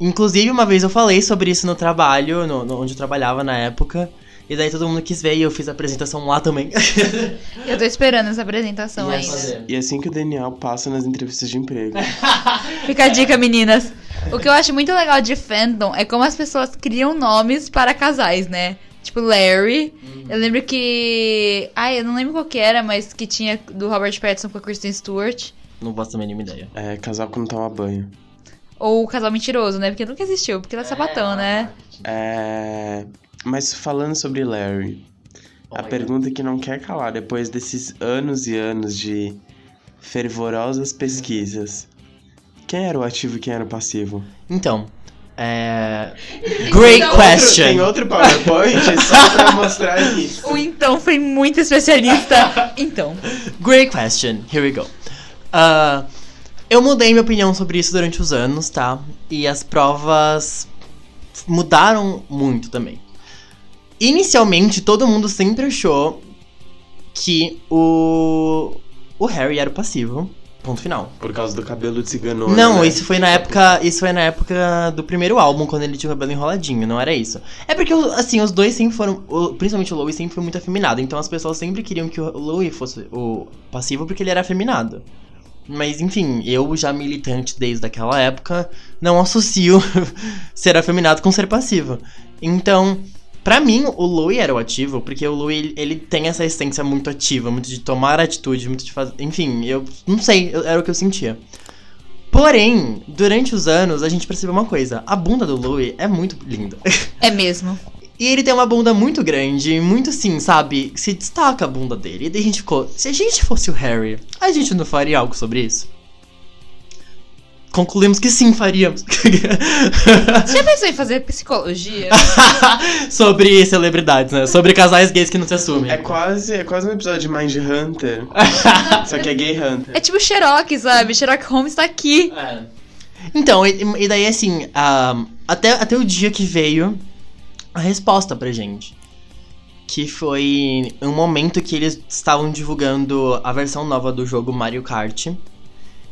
inclusive uma vez eu falei sobre isso no trabalho, no, no- onde eu trabalhava na época. E daí todo mundo quis ver e eu fiz a apresentação lá também. Eu tô esperando essa apresentação Ia ainda. fazer. E é assim que o Daniel passa nas entrevistas de emprego. Fica a dica, meninas. O que eu acho muito legal de fandom é como as pessoas criam nomes para casais, né? Tipo, Larry. Eu lembro que. Ai, eu não lembro qual que era, mas que tinha do Robert Pattinson com a Kristen Stewart. Não faço a mínima ideia. É casal que não toma banho. Ou o casal mentiroso, né? Porque nunca existiu, porque ela é sapatão, né? É. Mas falando sobre Larry, a pergunta que não quer calar depois desses anos e anos de fervorosas pesquisas. Quem era o ativo e quem era o passivo? Então, É... Great Então, question. Tem outro PowerPoint só pra mostrar isso. O então foi muito especialista. Então. Great question. Here we go. Ah, eu mudei minha opinião sobre isso durante os anos, tá? E as provas mudaram muito também. Inicialmente, todo mundo sempre achou que o o Harry era o passivo. Ponto final. Por causa do cabelo de ciganona. Não, né? isso foi na época. Isso foi na época do primeiro álbum, quando ele tinha o cabelo enroladinho, não era isso. É porque, assim, os dois sempre foram. principalmente o Louis sempre foi muito afeminado. Então as pessoas sempre queriam que o Louis fosse o passivo porque ele era afeminado. Mas enfim, eu já militante desde aquela época, não associo ser afeminado com ser passivo. Então, pra mim, o Louis era o ativo, porque o Louis, ele, ele tem essa essência muito ativa, muito de tomar atitude, muito de fazer. Enfim, eu não sei, eu- era o que eu sentia. Porém, durante os anos, a gente percebeu uma coisa: a bunda do Louis é muito linda. É mesmo. E ele tem uma bunda muito grande, muito assim, sabe? Se destaca a bunda dele. E daí a gente ficou, se a gente fosse o Harry, a gente não faria algo sobre isso? Concluímos que sim, faríamos. Você já pensou em fazer psicologia? sobre celebridades, né? Sobre casais gays que não se assumem. É quase, é quase um episódio de Mind Hunter. só que é Gay Hunter. É tipo Sherlock, sabe? Sherlock Holmes tá aqui. É. Então, e, e daí assim, até, até o dia que veio a resposta pra gente. Que foi um momento que eles estavam divulgando a versão nova do jogo Mario Kart.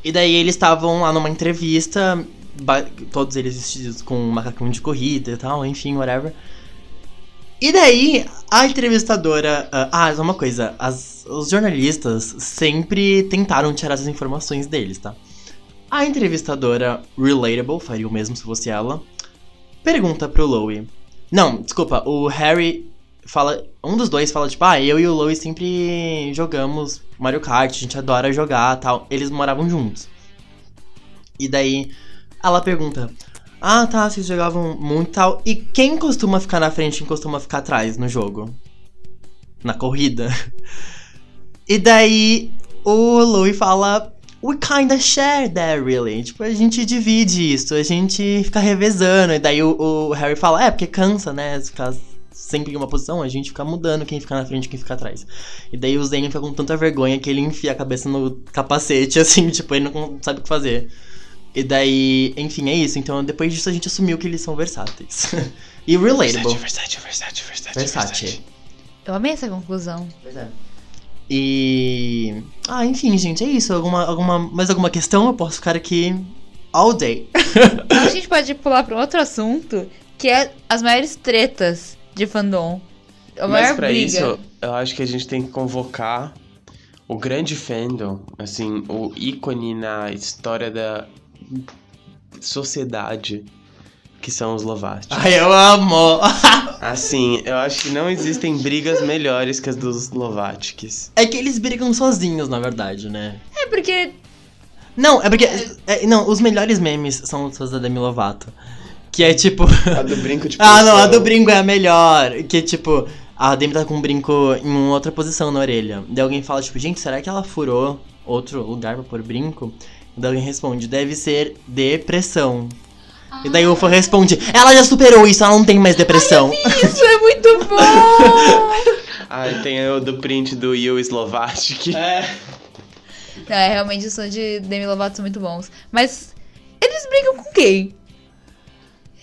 E daí eles estavam lá numa entrevista, todos eles vestidos com um macacão de corrida e tal, enfim, whatever. E daí, a entrevistadora. ah, Ah, só uma coisa. As, os jornalistas sempre tentaram tirar essas informações deles, tá? A entrevistadora Relatable, faria o mesmo se fosse ela, pergunta pro Louie. Não, desculpa, o Harry fala. Um dos dois fala, tipo, ah, eu e o Louie sempre jogamos Mario Kart, a gente adora jogar tal. Eles moravam juntos. E daí ela pergunta. Ah, tá, vocês jogavam muito tal. E quem costuma ficar na frente e quem costuma ficar atrás no jogo? Na corrida. E daí o Louis fala. We kinda share that, really. Tipo, a gente divide isso, a gente fica revezando. E daí o, o Harry fala, é, porque cansa, né? Ficar sempre em uma posição, a gente fica mudando quem fica na frente e quem fica atrás. E daí o Zayn fica com tanta vergonha que ele enfia a cabeça no capacete, assim, tipo, ele não sabe o que fazer. E daí, enfim, é isso. Então, depois disso, a gente assumiu que eles são versáteis. e relatable. Versátil, versátil, versátil, Versátil. Eu amei essa conclusão. Pois é. E. Ah, enfim, gente, é isso. Alguma, alguma, mais alguma questão? Eu posso ficar aqui all day. Então a gente pode pular pra um outro assunto, que é as maiores tretas de fandom. A Mas briga. isso, eu acho que a gente tem que convocar o grande fandom, assim, o ícone na história da sociedade, que são os Lovati. Ai, eu amo! Assim, eu acho que não existem brigas melhores que as dos Lovatics. é que eles brigam sozinhos, na verdade, né? É porque Não, é porque. é, não, os melhores memes são os da Demi Lovato. Que é tipo. A do brinco de ah, não, a do brinco é a melhor. Que tipo. A Demi tá com um brinco em uma outra posição na orelha. Daí alguém fala, tipo, gente, será que ela furou outro lugar pra pôr brinco? Daí alguém responde, deve ser depressão. E daí o fã responde, ela já superou isso, ela não tem mais depressão. isso é muito bom! Ai, tem o do print do Yu Slovatic. É. Não, é realmente os sons de Demi Lovato são muito bons. Mas eles brigam com quem?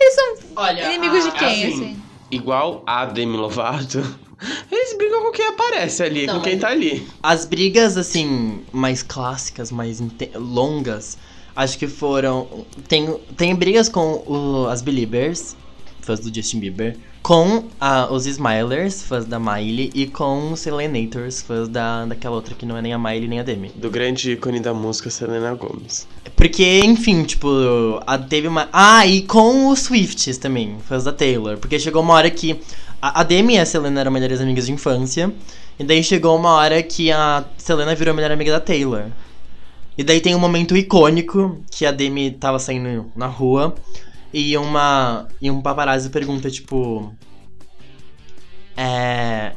Eles são Olha, inimigos de a- quem, assim, assim? Igual a Demi Lovato, eles brigam com quem aparece ali, Não, com quem mas- tá ali. As brigas, assim, mais clássicas, mais inte- longas, acho que foram. Tem, tem brigas com o- as Beliebers, fãs do Justin Bieber, com a- os Smilers, fãs da Miley, e com os Selenators, fãs da, daquela outra que não é nem a Miley nem a Demi. Do grande ícone da música, Selena Gomez. Porque, enfim, tipo, a, teve uma. Ah, e com os Swifts também, fãs da Taylor. Porque chegou uma hora que. A, a Demi e a Selena eram melhores amigas de infância. E daí chegou uma hora que a Selena virou a melhor amiga da Taylor. E daí tem um momento icônico que a Demi tava saindo na rua. E uma. E um paparazzi pergunta, tipo. É.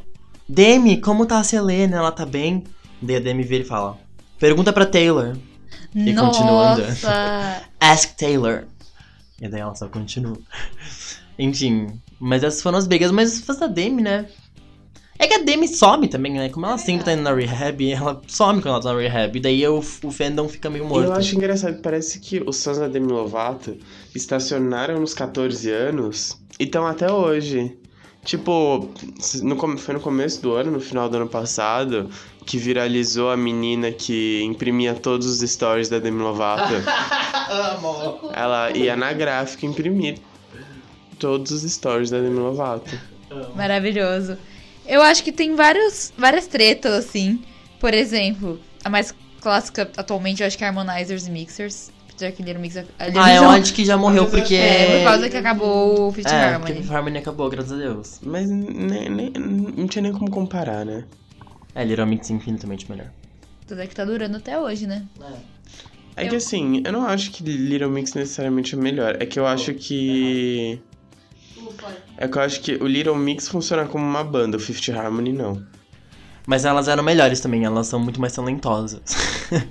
Demi, como tá a Selena? Ela tá bem? Daí a Demi vira e fala. Pergunta pra Taylor. E continua andando. Nossa! Ask Taylor. E daí ela só continua. Enfim, mas essas foram as brigas, mas faz da Demi, né? É que a Demi some também, né? Como ela sempre tá indo na rehab, ela some quando ela tá na rehab. E daí o, o fandom fica meio morto. eu acho engraçado, parece que os fãs da Demi Lovato estacionaram nos 14 anos e estão até hoje. Tipo, no, foi no começo do ano, no final do ano passado, que viralizou a menina que imprimia todos os stories da Demi Lovato. Amo. Ela ia na gráfica imprimir todos os stories da Demi Lovato. Maravilhoso. Eu acho que tem vários, várias tretas, assim. Por exemplo, a mais clássica atualmente, eu acho que é Harmonizers e Mixers. Já que Little Mix... Little Ah, é um- acho que já morreu porque. É, por causa que acabou o Fifth É, Harmony. porque Harmony acabou, graças a Deus. Mas nem, nem- não tinha nem como comparar, né? É, Little Mix é infinitamente melhor. Tudo é que tá durando até hoje, né? É Eu- que assim, eu não acho que Little Mix necessariamente é melhor. É que eu acho que. É que eu acho que o Little Mix funciona como uma banda, o Fifth Harmony não. Mas elas eram melhores também, elas são muito mais talentosas.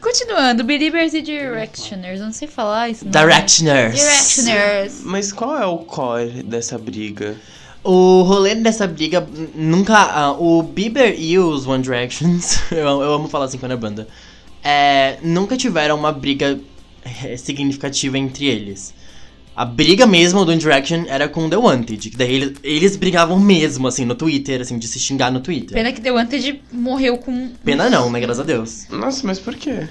Continuando, Believers e Directioners. Eu não sei falar isso. não. Directioners. Directioners. Mas qual é o core dessa briga? O rolê dessa briga nunca. ah, o Bieber e os One Directions, eu, eu amo falar assim quando é banda, é, nunca tiveram uma briga eh, significativa entre eles. A briga mesmo do One Direction era com The Wanted, que daí eles, eles brigavam mesmo, assim, no Twitter, assim, de se xingar no Twitter. Pena que The Wanted morreu com... Pena não, né? Graças a Deus. Nossa, mas por quê?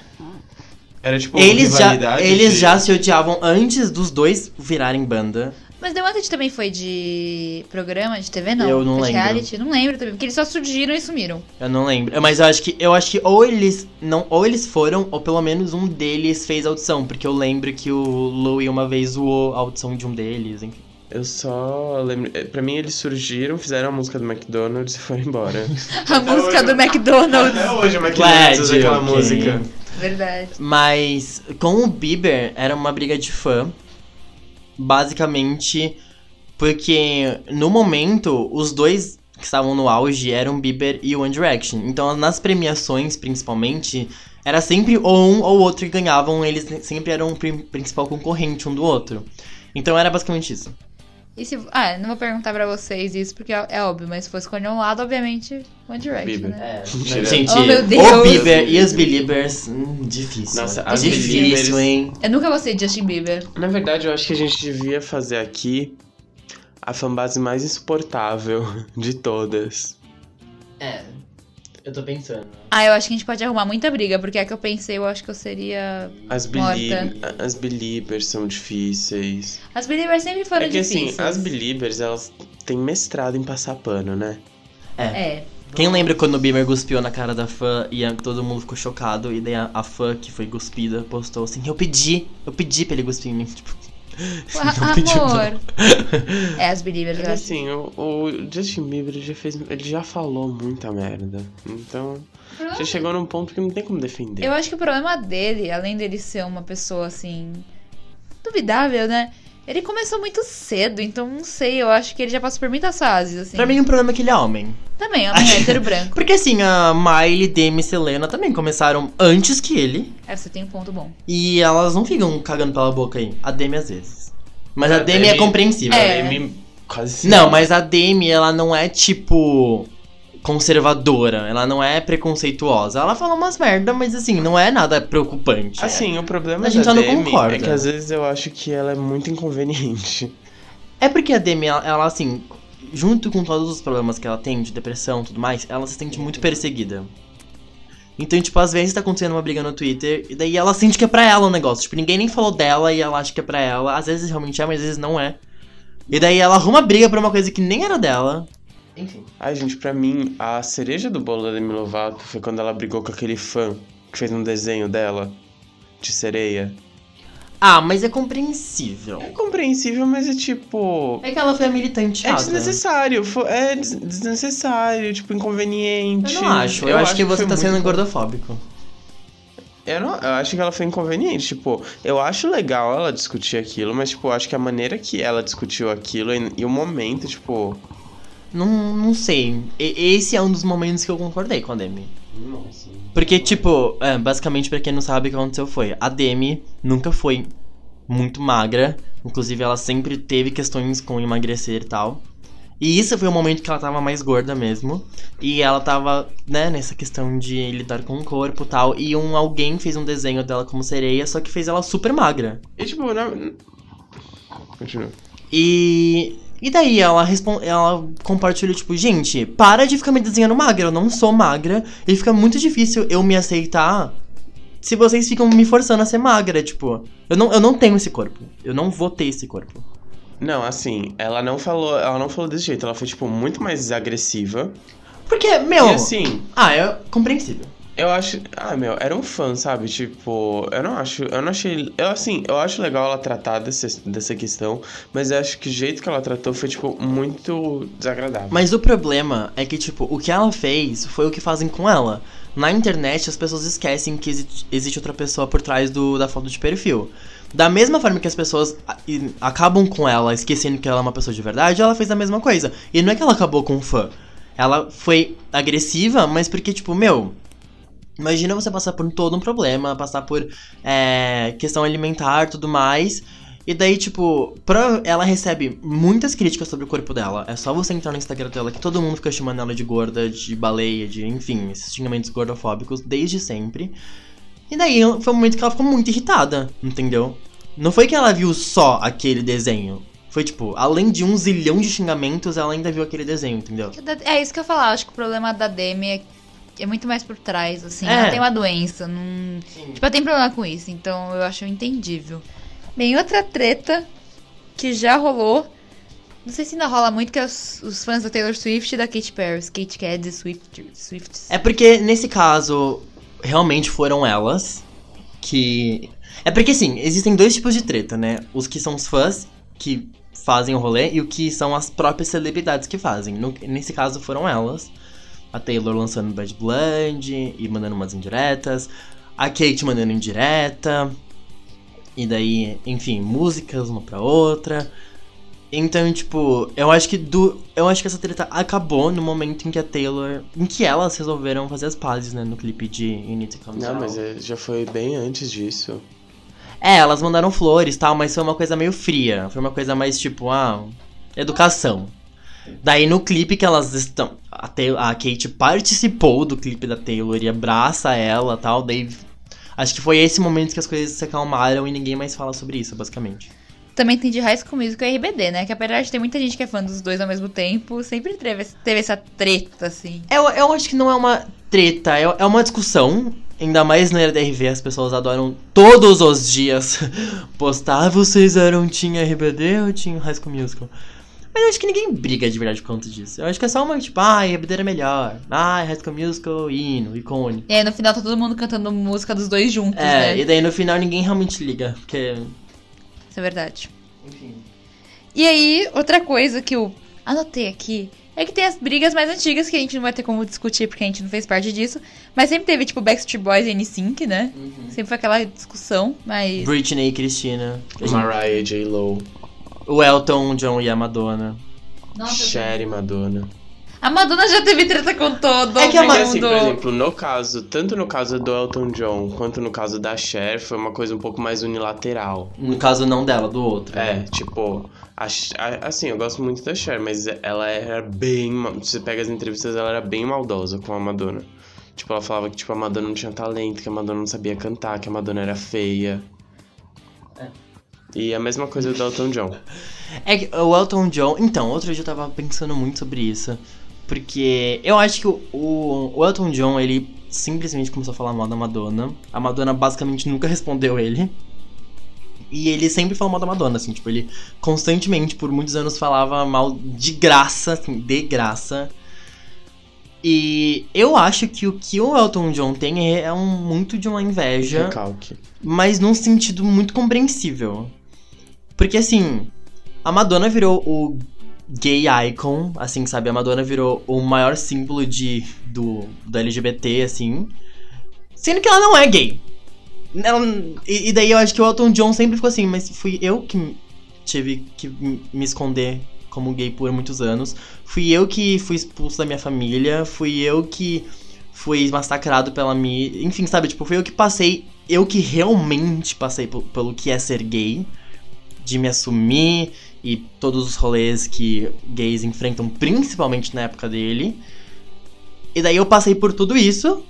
Era tipo Eles já, eles de- já se odiavam antes dos dois virarem banda. Mas The Wanted também foi de programa, de TV, não? Eu não foi de lembro. reality? Não lembro também, porque eles só surgiram e sumiram. Eu não lembro. Mas eu acho que eu acho que ou eles não, ou eles foram, ou pelo menos um deles fez audição, porque eu lembro que o Louie uma vez zoou a audição de um deles, enfim. Eu só lembro. é, Pra mim, eles surgiram, fizeram a música do McDonald's e foram embora. A música do McDonald's. Até hoje o Glad, McDonald's usa aquela ok. música. Verdade. Mas com o Bieber era uma briga de fã. Basicamente porque no momento os dois que estavam no auge eram Bieber e One Direction. Então nas premiações, principalmente, era sempre ou um ou outro que ganhavam, eles sempre eram o prin- principal concorrente um do outro. Então era basicamente isso. E se... Ah, não vou perguntar pra vocês isso, porque é é óbvio, mas se fosse escolher um lado, obviamente, One Direction, Bieber. né? Mentira. Gente, Oh, meu o Deus. Bieber e os Beliebers, hum, difícil. Nossa, as difícil, Beliebers- hein? Eu nunca gostei de Justin Bieber. Na verdade, eu acho que a gente devia fazer aqui a fanbase mais insuportável de todas. É, eu tô pensando. Ah, eu acho que a gente pode arrumar muita briga, porque é que eu pensei, eu acho que eu seria. As, Morta. belie as Beliebers são difíceis. As Believers sempre foram é que difíceis. assim, as Beliebers, elas têm mestrado em passar pano, né? É. Quem lembra quando o Bieber cuspiu na cara da fã e todo mundo ficou chocado e daí a, a fã que foi cuspida postou assim, eu pedi, eu pedi pra ele cuspir em mim, tipo... Amor. é, as Believers, É assim, o, o Justin Bieber já fez. Ele já falou muita merda. Então. Já chegou num ponto que não tem como defender. Eu acho que o problema dele, além dele ser uma pessoa assim. duvidável, né? Ele começou muito cedo, então não sei, eu acho que ele já passou por muitas fases, assim. Pra mim o problema é que ele é homem. Também, homem hétero branco. Porque assim, a Miley, Demi e Selena também começaram antes que ele. É, você tem um ponto bom. E elas não ficam cagando pela boca aí. A Demi às vezes. Mas a, A Demi, é Demi- compreensível. É. Ele quase sempre. Não, mas a Demi, ela não é tipo conservadora, ela não é preconceituosa. Ela fala umas merda, mas assim, não é nada preocupante. Assim, o problema A gente da só não Demi concorda. é que às vezes eu acho que ela é muito inconveniente. É porque a Demi, ela, ela, assim, junto com todos os problemas que ela tem, de depressão e tudo mais, ela se sente muito perseguida. Então, tipo, às vezes tá acontecendo uma briga no Twitter, e daí ela sente que é pra ela o negócio. Tipo, ninguém nem falou dela e ela acha que é pra ela. Às vezes realmente é, mas às vezes não é. E daí ela arruma briga pra uma coisa que nem era dela. Enfim. Ai, gente, pra mim, a cereja do bolo da Demi Lovato foi quando ela brigou com aquele fã que fez um desenho dela de sereia. Ah, mas é compreensível. É compreensível, mas é tipo. É que ela foi a militante É desnecessário, é des- desnecessário, tipo, inconveniente. Eu não acho. Eu, acho, que você foi tá sendo gordofóbico. Eu, não, eu acho que ela foi inconveniente. Tipo, eu acho legal ela discutir aquilo, mas, tipo, eu acho que a maneira que ela discutiu aquilo e, e o momento, tipo. Não, não sei. E- esse é um dos momentos que eu concordei com a Demi. Nossa. Porque, tipo, é, basicamente, pra quem não sabe o que aconteceu foi, a Demi nunca foi muito magra. Inclusive, ela sempre teve questões com emagrecer e tal. E isso foi o momento que ela tava mais gorda mesmo. E ela tava, né, nessa questão de lidar com o corpo e tal. E um alguém fez um desenho dela como sereia, só que fez ela super magra. E tipo, não. Continua. E. E daí ela, ela compartilhou, tipo, gente, para de ficar me desenhando magra, eu não sou magra. E fica muito difícil eu me aceitar se vocês ficam me forçando a ser magra, tipo. Eu não, eu não tenho esse corpo. Eu não vou ter esse corpo. Não, assim, ela não falou, ela não falou desse jeito, ela foi tipo muito mais agressiva. Porque, meu. E assim, Ah, é compreensível. Eu acho, ah, meu, era um fã, sabe? Tipo, eu não acho, eu não achei, eu assim, eu acho legal ela tratar desse, dessa questão, mas eu acho que o jeito que ela tratou foi tipo muito desagradável. Mas o problema é que, tipo, o que ela fez foi o que fazem com ela. Na internet, as pessoas esquecem que exi- existe outra pessoa por trás do, da foto de perfil. Da mesma forma que as pessoas acabam com ela esquecendo que ela é uma pessoa de verdade, ela fez a mesma coisa. E não é que ela acabou com um fã. Ela foi agressiva, mas porque, tipo, meu. Imagina você passar por todo um problema, passar por é, questão alimentar tudo mais. E daí, tipo, ela recebe muitas críticas sobre o corpo dela. É só você entrar no Instagram dela que todo mundo fica chamando ela de gorda, de baleia, de enfim, esses xingamentos gordofóbicos desde sempre. E daí foi um momento que ela ficou muito irritada, entendeu? Não foi que ela viu só aquele desenho. Foi tipo, além de um zilhão de xingamentos, ela ainda viu aquele desenho, entendeu? É isso que eu falar. Acho que o problema da Demi é, é muito mais por trás, assim. É. Ela tem uma doença. Não... Tipo, ela tem problema com isso. Então eu acho entendível. Bem, outra treta que já rolou. Não sei se ainda rola muito, que é os, os fãs da Taylor Swift e da Katy Perry. Os Kate Cats e Swift, Swifts. É porque, nesse caso, realmente foram elas que. É porque, assim, existem dois tipos de treta, né? Os que são os fãs que fazem o rolê e o que são as próprias celebridades que fazem. No- nesse caso, foram elas. A Taylor lançando Bad Blood e mandando umas indiretas. A Kate mandando indireta. E daí, enfim, músicas uma pra outra. Então, tipo, eu acho que do. Eu acho que essa treta acabou no momento em que a Taylor. Em que elas resolveram fazer as pazes, né? No clipe de You Need to Calm Não, Down. mas é- já foi bem antes disso. É, elas mandaram flores e tal, mas foi uma coisa meio fria. Foi uma coisa mais tipo, ah, educação. Daí no clipe que elas estão. A, Taylor- a Kate participou do clipe da Taylor e abraça ela e tal. Daí. Acho que foi esse momento que as coisas se acalmaram e ninguém mais fala sobre isso, basicamente. Também tem de High School Musical e RBD, né? Que apesar de ter muita gente que é fã dos dois ao mesmo tempo, sempre teve, teve essa treta, assim. Eu, eu acho que não é uma treta, é, é uma discussão. Ainda mais na RDRV, as pessoas adoram todos os dias postar. Ah, vocês eram Team RBD ou Team High School Musical? Mas eu acho que ninguém briga de verdade por conta disso. Eu acho que é só uma, tipo, ah, RBD era melhor. Ah, High School Musical, hino, icone. E aí no final tá todo mundo cantando música dos dois juntos, É, né? e daí no final ninguém realmente liga, porque... Isso é verdade. Enfim... E aí, outra coisa que eu anotei aqui é que tem as brigas mais antigas que a gente não vai ter como discutir porque a gente não fez parte disso. Mas sempre teve, tipo, Backstreet Boys e NSYNC, né? Sempre foi aquela discussão, mas... Britney e Christina. Mariah, J-Lo, O Elton John e a Madonna. Cher e Madonna. A Madonna já teve treta com todo É que a mundo. Ma- Porque assim, por exemplo, no caso, tanto no caso do Elton John quanto no caso da Cher, foi uma coisa um pouco mais unilateral. No caso não dela, do outro. É, né? tipo, a a- assim, eu gosto muito da Cher, mas ela era bem. Se você pega as entrevistas, ela era bem maldosa com a Madonna. Tipo, ela falava que tipo, a Madonna não tinha talento, que a Madonna não sabia cantar, que a Madonna era feia. É. E a mesma coisa do Elton John. É que o Elton John. Então, outro dia eu tava pensando muito sobre isso. Porque eu acho que o, o, Elton John, ele simplesmente começou a falar mal da Madonna. A Madonna basicamente nunca respondeu ele. E ele sempre falou mal da Madonna, assim, tipo, ele constantemente, por muitos anos, falava mal de graça, assim, de graça. E eu acho que o que o Elton John tem é, é um, muito de uma inveja Recalque. mas num sentido muito compreensível. Porque assim, a Madonna virou o gay icon, assim, sabe? A Madonna virou o maior símbolo de do, do LGBT, assim. Sendo que ela não é gay. Ela- e, e daí eu acho que o Elton John sempre ficou assim, mas fui eu que tive que me esconder como gay por muitos anos. Fui eu que fui expulso da minha família. Fui eu que fui massacrado pela mídia. Enfim, sabe? Tipo, fui eu que passei eu que realmente passei pelo que é ser gay, de me assumir e todos os rolês que gays enfrentam, principalmente na época dele. E daí eu passei por tudo isso,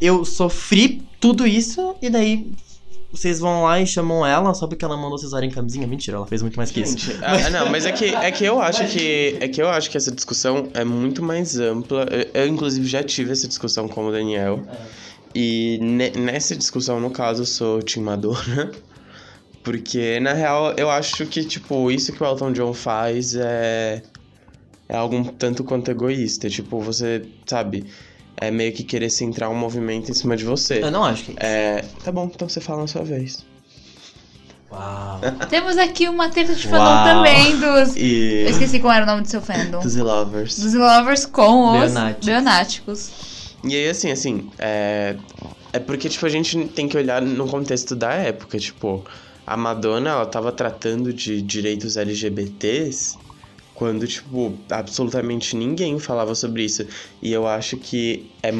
eu sofri tudo isso, e daí vocês vão lá e chamam ela só porque ela mandou vocês usarem camisinha. Mentira, ela fez muito mais que isso. Gente, ah, não, mas é que, é que eu acho que é que eu acho que essa discussão é muito mais ampla. Eu, eu, inclusive já tive essa discussão com o Daniel. E ne- nessa discussão, no caso, eu sou Tim Madonna. Porque, na real, eu acho que, tipo, isso que o Elton John faz é. É algo um tanto quanto egoísta. Tipo, você, sabe, é meio que querer centrar um movimento em cima de você. Eu não acho que. É. Tá bom, então você fala na sua vez. Uau. Temos aqui uma treta de fandom também dos. E. Eu esqueci qual era o nome do seu fandom. Dos Lovers. Dos lovers com os beonáticos. E aí, assim, assim, é. É porque, tipo, a gente tem que olhar no contexto da época. Tipo, a Madonna, ela tava tratando de direitos LGBTs quando, tipo, absolutamente ninguém falava sobre isso. E eu acho que é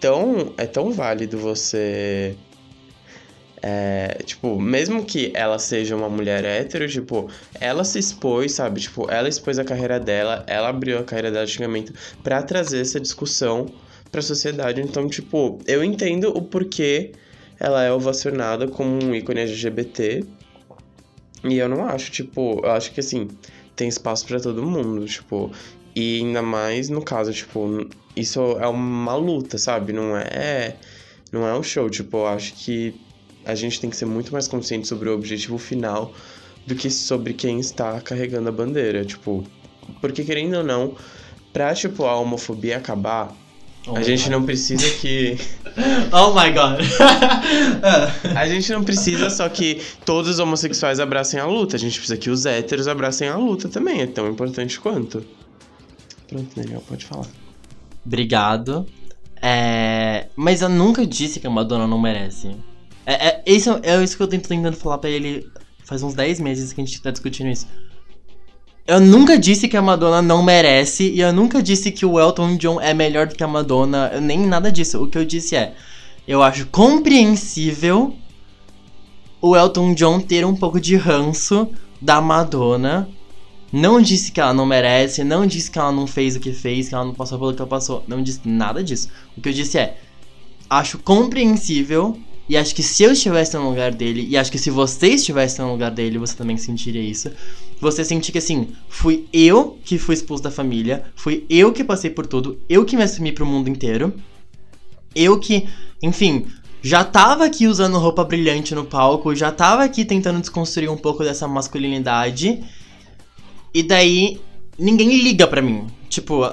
tão, é tão válido você. É, tipo, mesmo que ela seja uma mulher hétero, tipo, ela se expôs, sabe? Tipo, ela expôs a carreira dela, ela abriu a carreira dela de xingamento pra trazer essa discussão pra sociedade. Então, tipo, eu entendo o porquê ela é ovacionada como um ícone LGBT. E eu não acho, tipo, eu acho que assim, tem espaço pra todo mundo, tipo, e ainda mais no caso, tipo, isso é uma luta, sabe? Não é não é um show, tipo, eu acho que a gente tem que ser muito mais consciente sobre o objetivo final do que sobre quem está carregando a bandeira, tipo, porque querendo ou não, pra, tipo, a homofobia acabar, a gente não precisa que Oh my god. A gente não precisa só que todos os homossexuais abracem a luta. A gente precisa que os héteros abracem a luta também. É tão importante quanto. Pronto, Daniel, pode falar. Obrigado. É, Mas eu nunca disse que a Madonna não merece. É, é, isso, é isso que eu tô tentando falar pra ele faz uns 10 meses que a gente tá discutindo isso. Eu nunca disse que a Madonna não merece e eu nunca disse que o Elton John é melhor do que a Madonna, eu nem nada disso. O que eu disse é, eu acho compreensível o Elton John ter um pouco de ranço da Madonna. Não disse que ela não merece, não disse que ela não fez o que fez, que ela não passou pelo que ela passou. Não disse nada disso. O que eu disse é, acho compreensível e acho que se eu estivesse no lugar dele, e acho que se você estivesse no lugar dele, você também sentiria isso. Você sentir que assim, fui eu que fui expulso da família, fui eu que passei por tudo, eu que me assumi pro mundo inteiro. Eu que, enfim, já tava aqui usando roupa brilhante no palco, já tava aqui tentando desconstruir um pouco dessa masculinidade. E daí ninguém liga pra mim. Tipo,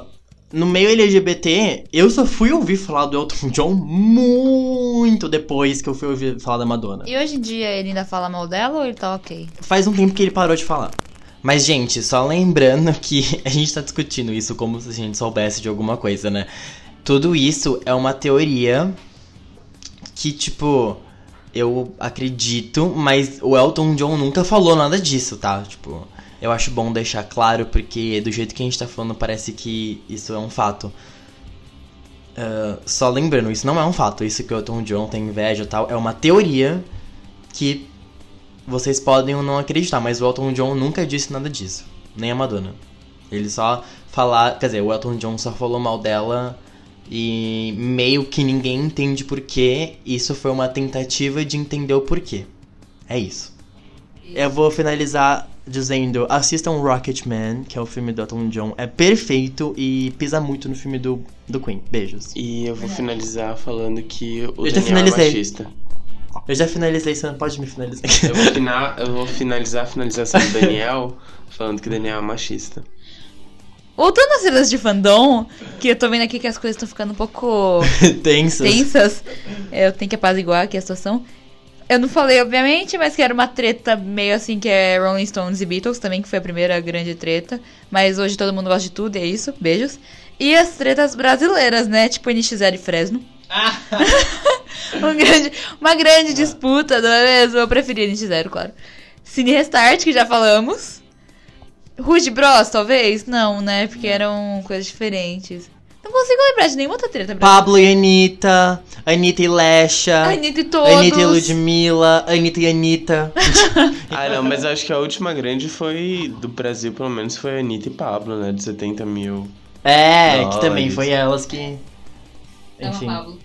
no meio LGBT, eu só fui ouvir falar do Elton John muito depois que eu fui ouvir falar da Madonna. E hoje em dia ele ainda fala mal dela ou ele tá ok? Faz um tempo que ele parou de falar. Mas, gente, só lembrando que a gente tá discutindo isso como se a gente soubesse de alguma coisa, né? Tudo isso é uma teoria que, tipo, eu acredito, mas o Elton John nunca falou nada disso, tá? Tipo, eu acho bom deixar claro, porque do jeito que a gente tá falando, parece que isso é um fato. Ah, só lembrando, isso não é um fato. Isso que o Elton John tem inveja e tal, é uma teoria que vocês podem ou não acreditar, mas o Elton John nunca disse nada disso. Nem a Madonna. Ele só falar. Quer dizer, o Elton John só falou mal dela e meio que ninguém entende porquê. Isso foi uma tentativa de entender o porquê. É isso. Eu vou finalizar dizendo: assistam Rocketman, que é o filme do Elton John. É perfeito e pisa muito no filme do, do Queen. Beijos. E eu vou finalizar falando que o Eu já Daniel finalizei. é machista. Eu já finalizei, você não pode me finalizar. Eu vou, fina- eu vou finalizar a finalização do Daniel falando que o Daniel é machista. Voltando às cenas de fandom, que eu tô vendo aqui que as coisas estão ficando um pouco Tensas. tensas. Eu tenho que apaziguar aqui a situação. Eu não falei, obviamente, mas que era uma treta meio assim que é Rolling Stones e Beatles também, que foi a primeira grande treta. Mas hoje todo mundo gosta de tudo, e é isso. Beijos. E as tretas brasileiras, né? Tipo NX0 e Fresno. Um grande- uma grande disputa, não é mesmo? Eu preferi NX0, claro. Cine Restart, que já falamos. Rude Bros, talvez? Não, né? Porque eram coisas diferentes. Não consigo lembrar de nenhuma outra treta brasileira. Pablo e Anitta, Anitta e Lesha, Anitta e todos. Anitta e Ludmilla, Anitta e Anitta. Ah, não, mas eu acho que a última grande foi, do Brasil pelo menos, foi a Anitta e Pablo, né? De 70 mil. É, que também foi elas que. Amo Enfim. Pablo.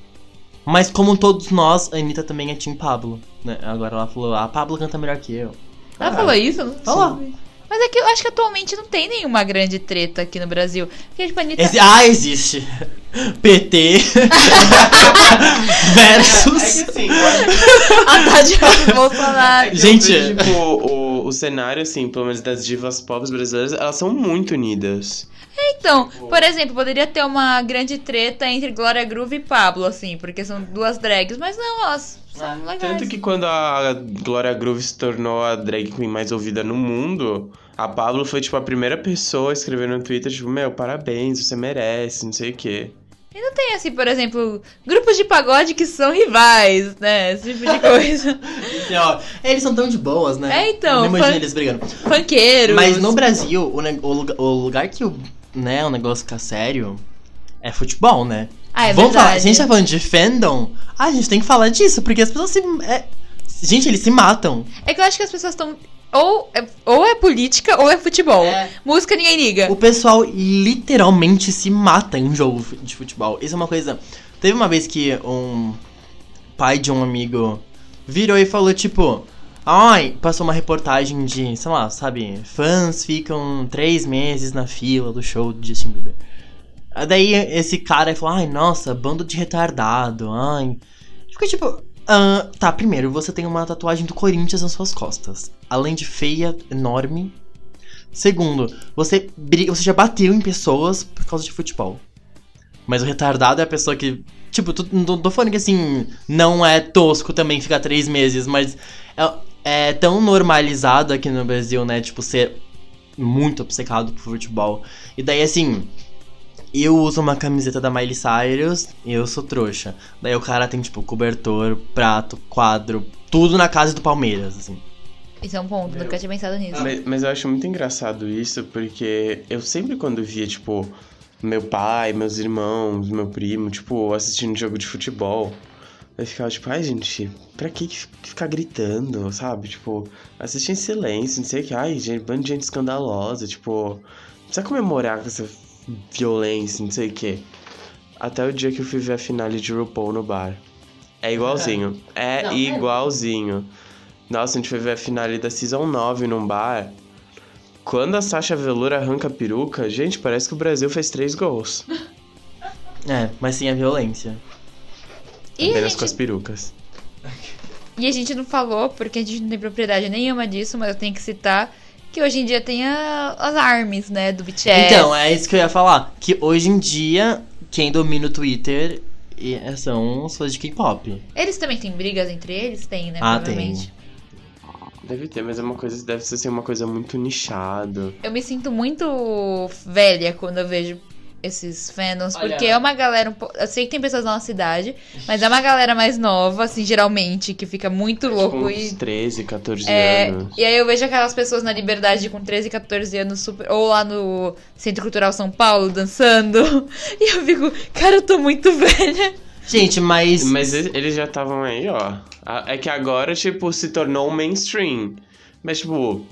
Mas como todos nós, a Anitta também é Team Pablo. Né? Agora ela falou, a Pablo canta melhor que eu. Ela Ah, falou isso? Não Falou. soube. Mas é que eu acho que atualmente não tem nenhuma grande treta aqui no Brasil. Porque, tipo, a Anitta... Esse- ah, existe. PT versus. É que assim, a Tati Bolsonaro. Gente. Eu vejo, tipo, o, cenário, assim, pelo menos das divas pop brasileiras, elas são muito unidas. Então, por exemplo, poderia ter uma grande treta entre Glória Groove e Pablo, assim, porque são duas drags, mas não, elas são legais. Tanto que quando a Gloria Groove se tornou a drag queen mais ouvida no mundo, a Pablo foi, tipo, a primeira pessoa a escrever no Twitter, tipo, meu, parabéns, você merece, não sei o quê. E não tem, assim, por exemplo, grupos de pagode que são rivais, né? Esse tipo de coisa. Assim, eles são tão de boas, né? É, então, Não imagina eles brigando. Funkeiros. Mas no Brasil, o, o lugar, o lugar que o, né, o negócio fica sério é futebol, né? Ah, é Vamos falar, a verdade. gente tá falando de fandom, ah, a gente tem que falar disso, porque as pessoas se. é- gente, eles se matam. É que eu acho que as pessoas estão... Ou é, ou é política ou é futebol. É. Música ninguém liga. O pessoal literalmente se mata em um jogo de futebol. Isso é uma coisa. Teve uma vez que um pai de um amigo virou e falou, tipo. Ai, passou uma reportagem de, sei lá, sabe, fãs ficam três meses na fila do show do Justin Bieber. Aí Daí esse cara falou, ai, nossa, bando de retardado, ai. Fica tipo, ah, tá, primeiro, você tem uma tatuagem do Corinthians nas suas costas. Além de feia, enorme. Segundo, você, briga, você já bateu em pessoas por causa de futebol. Mas o retardado é a pessoa que. Tipo, não tô falando que assim, não é tosco também ficar três meses, mas é, é tão normalizado aqui no Brasil, né? Tipo, ser muito obcecado por futebol. E daí, assim, eu uso uma camiseta da Miley Cyrus e eu sou trouxa. Daí o cara tem, tipo, cobertor, prato, quadro, tudo na casa do Palmeiras, assim. Isso é um ponto, nunca tinha pensado nisso. Mas, mas eu acho muito engraçado isso, porque eu sempre quando via, tipo, meu pai, meus irmãos, meu primo, tipo, assistindo jogo de futebol, eu ficava tipo, ai gente, pra que que ficar gritando, sabe? Tipo, assistir em silêncio, não sei o que, ai gente, bando de gente escandalosa, tipo, não precisa comemorar com essa violência, não sei o que. Até o dia que eu fui ver a finale de RuPaul no bar. É igualzinho. É Não, é. igualzinho. Nossa, a gente foi ver a finale da Season 9 num bar. Quando a Sasha Velour arranca a peruca, gente, parece que o Brasil fez três gols. É, mas sem a violência. E a, apenas com as gente, perucas. e a gente não falou, porque a gente não tem propriedade nenhuma disso, mas eu tenho que citar que hoje em dia tem a- as armies, né, do BTS. Então, é isso que eu ia falar. Que hoje em dia, quem domina o Twitter são os fãs de K-pop. Eles também têm brigas entre eles? Tem, né, Ah, provavelmente. Deve ter, mas é uma coisa, deve ser uma coisa muito nichado. Eu me sinto muito velha quando eu vejo esses fandoms, Olha- porque é uma galera um. Eu sei que tem pessoas na nossa cidade, mas é uma galera mais nova, assim, geralmente, que fica muito Com louco uns e... 13, 14 É, anos. e aí eu vejo aquelas pessoas na liberdade com 13, 14 anos, super, ou lá no Centro Cultural São Paulo, dançando. E eu fico, cara, eu tô muito velha. Gente, mas. Mas eles já estavam aí, ó. É que agora, tipo, se tornou um mainstream. Mas, tipo,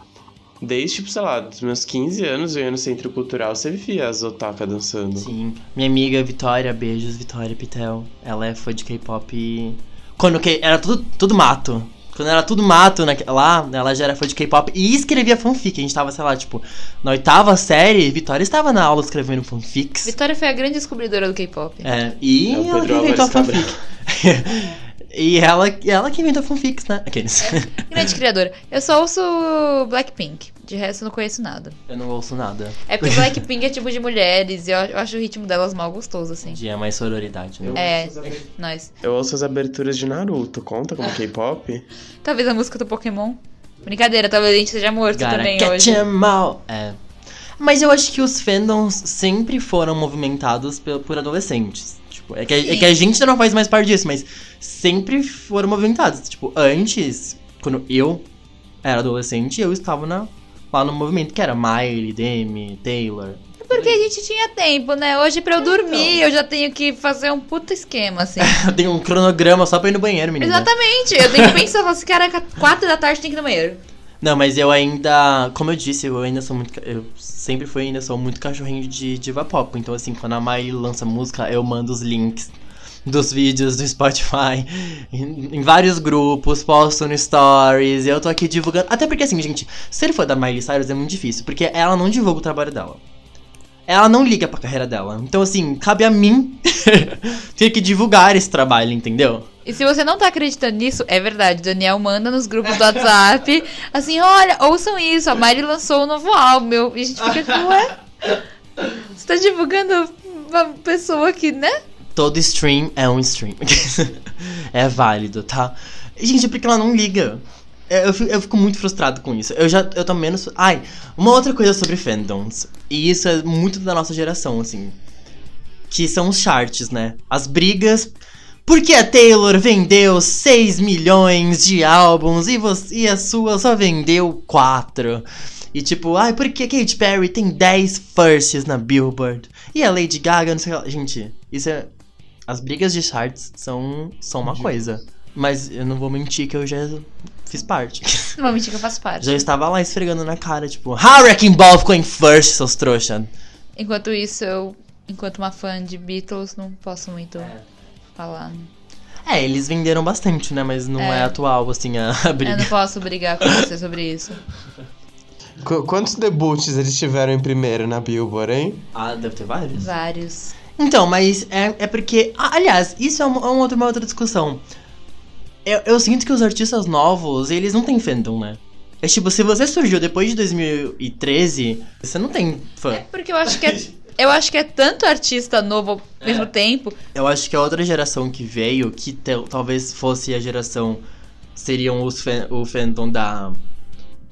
desde, tipo, sei lá, dos meus 15 anos eu ia no centro cultural, você via as otaka dançando. Sim. Minha amiga Vitória, beijos, Vitória Pitel. Ela é fã de K-pop. e- Quando que era tudo, tudo mato. Quando era tudo mato naque- lá, ela já era fã de K-pop e escrevia fanfic. A gente tava, sei lá, tipo, na oitava série, Vitória estava na aula escrevendo fanfics. Vitória foi a grande descobridora do K-pop. É, e É ela inventou fanfic. e ela, ela que inventou fanfics, né? Aqueles. Grande criadora. Eu só ouço Blackpink. De resto, eu não conheço nada. Eu não ouço nada. É porque Blackpink é tipo de mulheres e eu, eu acho o ritmo delas mal gostoso, assim. Dia mais sororidade, né? É, nós. Eu ouço as aberturas de Naruto, conta como K-pop? Talvez a música do Pokémon. Brincadeira, talvez a gente seja morto Gotta também catch hoje. 'em all. É. Mas eu acho que os fandoms sempre foram movimentados por adolescentes. Tipo, é que, a- é que a gente não faz mais parte disso, mas sempre foram movimentados. Tipo, antes, quando eu era adolescente, eu estava na, lá no movimento que era Miley, Demi, Taylor. Porque a gente tinha tempo, né? Hoje pra eu dormir, eu já tenho que fazer um puta esquema, assim. Eu tenho um cronograma só pra ir no banheiro, menina. Exatamente. Eu tenho que pensar, assim, caraca, quatro da tarde tem que ir no banheiro. Não, mas eu ainda, como eu disse, eu ainda sou muito, eu sempre fui ainda sou muito cachorrinho de diva pop. Então assim, quando a Miley lança música, eu mando os links dos vídeos do Spotify em, em vários grupos, posto no stories, e eu tô aqui divulgando. Até porque assim, gente, ser fã da Miley Cyrus é muito difícil, porque ela não divulga o trabalho dela. Ela não liga pra carreira dela. Então assim, cabe a mim ter que divulgar esse trabalho, entendeu? E se você não tá acreditando nisso, é verdade. Daniel manda nos grupos do WhatsApp, assim, olha, ouçam isso, a Mari lançou um novo álbum. E a gente fica assim, ué? Você tá divulgando uma pessoa que, né? Todo stream é um stream. é válido, tá? Gente, porque ela não liga. É, Eu fico, eu fico muito frustrado com isso. Eu já eu tô menos. Ai, uma outra coisa sobre fandoms. E isso é muito da nossa geração, assim. Que são os charts, né? As brigas. Porque a Taylor vendeu 6 milhões de álbuns e, você, e a sua só vendeu 4. E tipo, ai, por que Katy Perry tem 10 firsts na Billboard? E a Lady Gaga, não sei o que. Gente, isso é. As brigas de charts são, são uma coisa. Mas eu não vou mentir que eu já fiz parte. Não vou mentir que eu faço parte. já estava lá esfregando na cara, tipo, How Wrecking Ball ficou em first, seus trouxa. Enquanto isso, eu, enquanto uma fã de Beatles, não posso muito falar. É, eles venderam bastante, né? Mas não é, É. atual, assim, a, a briga. Eu não posso brigar com você sobre isso. Qu- quantos debuts eles tiveram em primeiro na Billboard, hein? Ah, deve ter vários. Vários. Então, mas é, é porque. aliás, isso é uma, é uma outra, uma outra discussão. Eu, eu sinto que os artistas novos, eles não têm fandom, né? É tipo, se você surgiu depois de 2013, você não tem fã. Porque eu acho que é, eu acho que é tanto artista novo ao mesmo tempo. Eu acho que a outra geração que veio, que te- talvez fosse a geração. Seriam os fan- o fandom da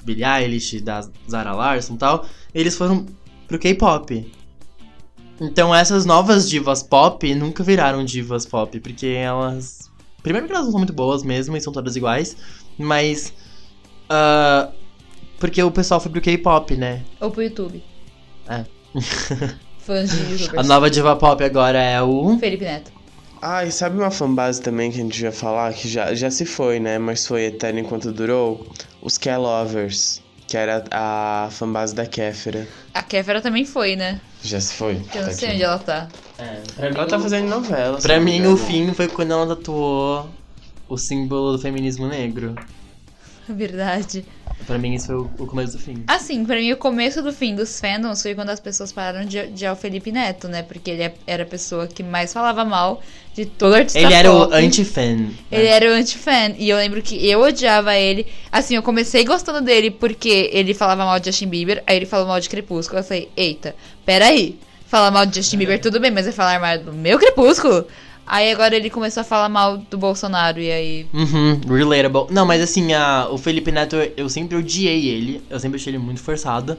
Billie Eilish, da Zara Larson e tal. Eles foram pro K-pop. Então essas novas divas pop nunca viraram divas pop, porque elas. Primeiro que elas não são muito boas mesmo e são todas iguais, mas. ah, porque o pessoal foi pro K-pop, né? Ou pro YouTube. É. Fãs de A youtubers. nova diva pop agora é o. Felipe Neto. Ah, e sabe uma fanbase também que a gente ia falar, que já, já se foi, né? Mas foi eterna enquanto durou? Os K-Lovers, que era a fanbase da Kéfera. A Kéfera também foi, né? Já se foi. Que eu não Tá sei aqui. onde ela tá. É, Ela tá fazendo novela. Pra mim, o fim foi quando ela tatuou o símbolo do feminismo negro. Verdade. Pra mim, isso foi o, o começo do fim. Assim, pra mim, o começo do fim dos fandoms foi quando as pessoas pararam de odiar o Felipe Neto, né? Porque ele é- era a pessoa que mais falava mal de todo artista Ele era o pop. anti-fan. né? Ele era o anti-fan. E eu lembro que eu odiava ele. Assim, eu comecei gostando dele porque ele falava mal de Justin Bieber, aí ele falou mal de Crepúsculo. Eu falei, eita, peraí. Falar mal de Justin Bieber, tudo bem, mas é falar mal do meu Crepúsculo? Aí agora ele começou a falar mal do Bolsonaro, e aí. Uhum, relatable. Não, mas assim, a, o Felipe Neto, eu sempre odiei ele. Eu sempre achei ele muito forçado.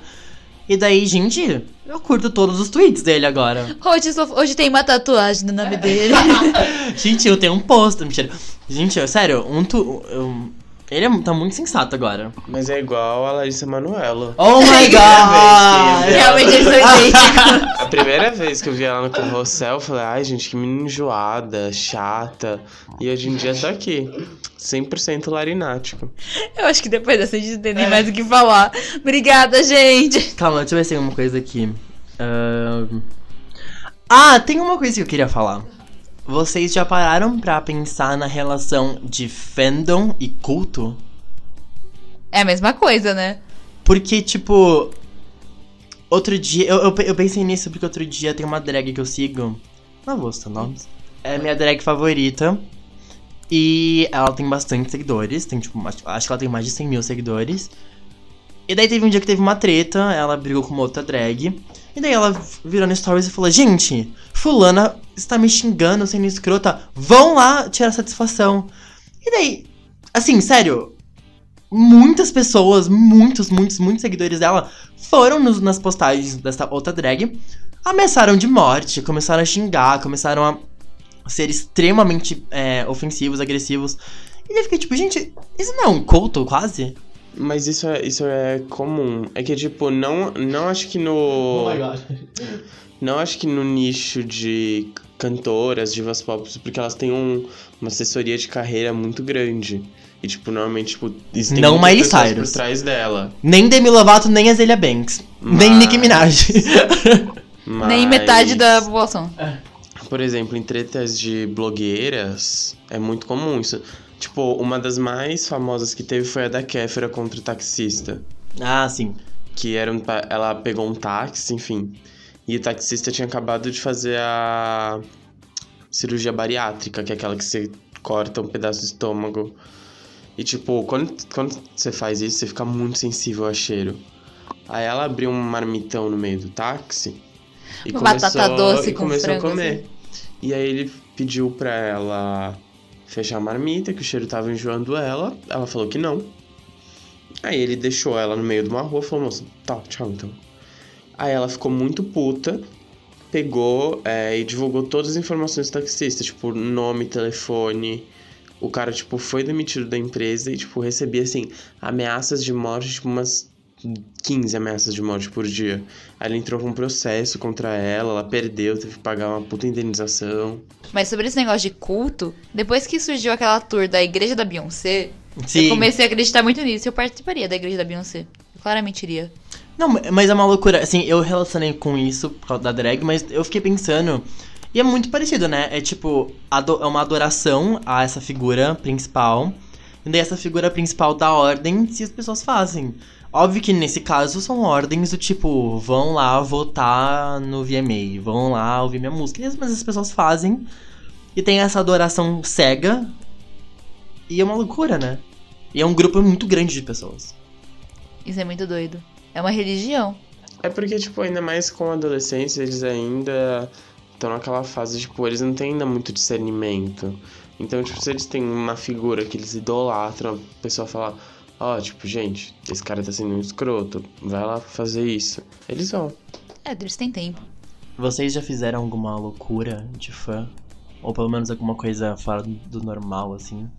E daí, gente, eu curto todos os tweets dele agora. Hoje, sou- hoje tem uma tatuagem no nome dele. gente, eu tenho um post, mentira. Gente, eu- sério, um tu, eu- ele é- tá muito sensato agora. Mas é igual a Larissa Manoela. Oh my god! Realmente eles são. A primeira vez que eu vi ela no carrossel, eu falei, ai gente, que menina enjoada, chata. E hoje em dia tá aqui. 100% larinático. Eu acho que depois dessa a gente não tem nem mais o que falar. Obrigada, gente. Calma, deixa eu ver se tem uma coisa aqui. Ahn. Ah, tem uma coisa que eu queria falar. Vocês já pararam pra pensar na relação de fandom e culto? É a mesma coisa, né? Porque, tipo. Outro dia. Eu, eu, eu pensei nisso porque outro dia tem uma drag que eu sigo. Não vou citar nomes. É minha drag favorita. E ela tem bastante seguidores. Tem, tipo, acho, acho que ela tem mais de 100 mil seguidores. E daí teve um dia que teve uma treta. Ela brigou com uma outra drag. E daí ela virou no stories e falou: Gente, Fulana está me xingando, sendo escrota. Vão lá tirar satisfação. E daí, assim, sério, muitas pessoas, muitos, muitos, muitos seguidores dela foram nos- nas postagens dessa outra drag, ameaçaram de morte, começaram a xingar, começaram a ser extremamente é, ofensivos, agressivos. E eu fiquei tipo, gente, isso não é um culto quase? Mas isso é, isso é comum. É que, tipo, não, não acho que no. Não acho que no nicho de cantoras, divas pop, porque elas têm um, uma assessoria de carreira muito grande. E, tipo, normalmente, tipo, existem Não Miley Cyrus. por trás dela. Nem Demi Lovato, nem Azealia Banks. Nem Mas- Nicki Minaj. Nem metade Mas- da população. Por exemplo, em tretas de blogueiras, é muito comum isso. Tipo, uma das mais famosas que teve foi a da Kéfera contra o taxista. ah, sim. Que era um, ela pegou um táxi, enfim. E o taxista tinha acabado de fazer a cirurgia bariátrica, que é aquela que você corta um pedaço do estômago. E tipo, quando, quando você faz isso, você fica muito sensível a cheiro. Aí ela abriu um marmitão no meio do táxi e Uma começou, batata doce e com começou a frango, comer. assim. E aí ele pediu pra ela fechar a marmita, que o cheiro tava enjoando ela. Ela falou que não. Aí ele deixou ela no meio de uma rua e falou, moça, tá, tchau então. Aí ela ficou muito puta, pegou é, e divulgou todas as informações do taxista, tipo, nome, telefone. O cara, tipo, foi demitido da empresa e, tipo, recebia, assim, ameaças de morte, tipo, umas 15 ameaças de morte por dia. Aí ele entrou com um processo contra ela, ela perdeu, teve que pagar uma puta indenização. Mas sobre esse negócio de culto, depois que surgiu aquela tour da igreja da Beyoncé, Sim. eu comecei a acreditar muito nisso. Eu participaria da igreja da Beyoncé. Eu claramente iria. Não, mas é uma loucura. Assim, eu relacionei com isso por causa da drag, mas eu fiquei pensando. E é muito parecido, né? É tipo, é uma adoração a essa figura principal. E daí essa figura principal dá ordem se as pessoas fazem. Óbvio que nesse caso são ordens do tipo, vão lá votar no VMA, vão lá ouvir minha música. Mas as pessoas fazem. E tem essa adoração cega. E é uma loucura, né? E é um grupo muito grande de pessoas. Isso é muito doido. É uma religião. É porque, tipo, ainda mais com a adolescência, eles ainda estão naquela fase, tipo, eles não têm ainda muito discernimento. Então, tipo, se eles têm uma figura que eles idolatram, a pessoa fala, ó, tipo, gente, esse cara tá sendo um escroto, vai lá fazer isso. Eles vão. É, eles têm tempo. Vocês já fizeram alguma loucura de fã? Ou pelo menos alguma coisa fora do normal, assim?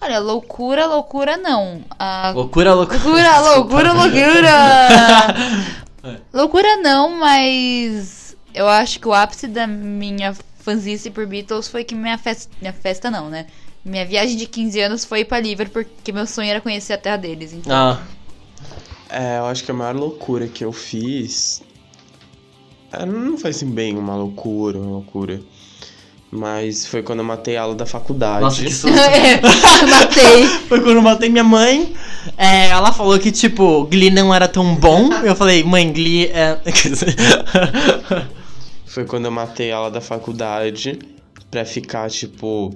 Olha, loucura, loucura não. A Loucura, loucura. Loucura, loucura, loucura! loucura não, mas eu acho que o ápice da minha fanzice por Beatles foi que minha festa. Minha festa não, né? Minha viagem de 15 anos foi pra Liverpool, porque meu sonho era conhecer a terra deles. Então, Ah, É, eu acho que a maior loucura que eu fiz. é, Não foi assim bem uma loucura, uma loucura. Mas foi quando eu matei a aula da faculdade. nossa, que susto. é, matei. Foi quando eu matei minha mãe. É, ela falou que, tipo, Glee não era tão bom. Eu falei, mãe, Glee é. Quer dizer, Foi quando eu matei ela da faculdade pra ficar, tipo,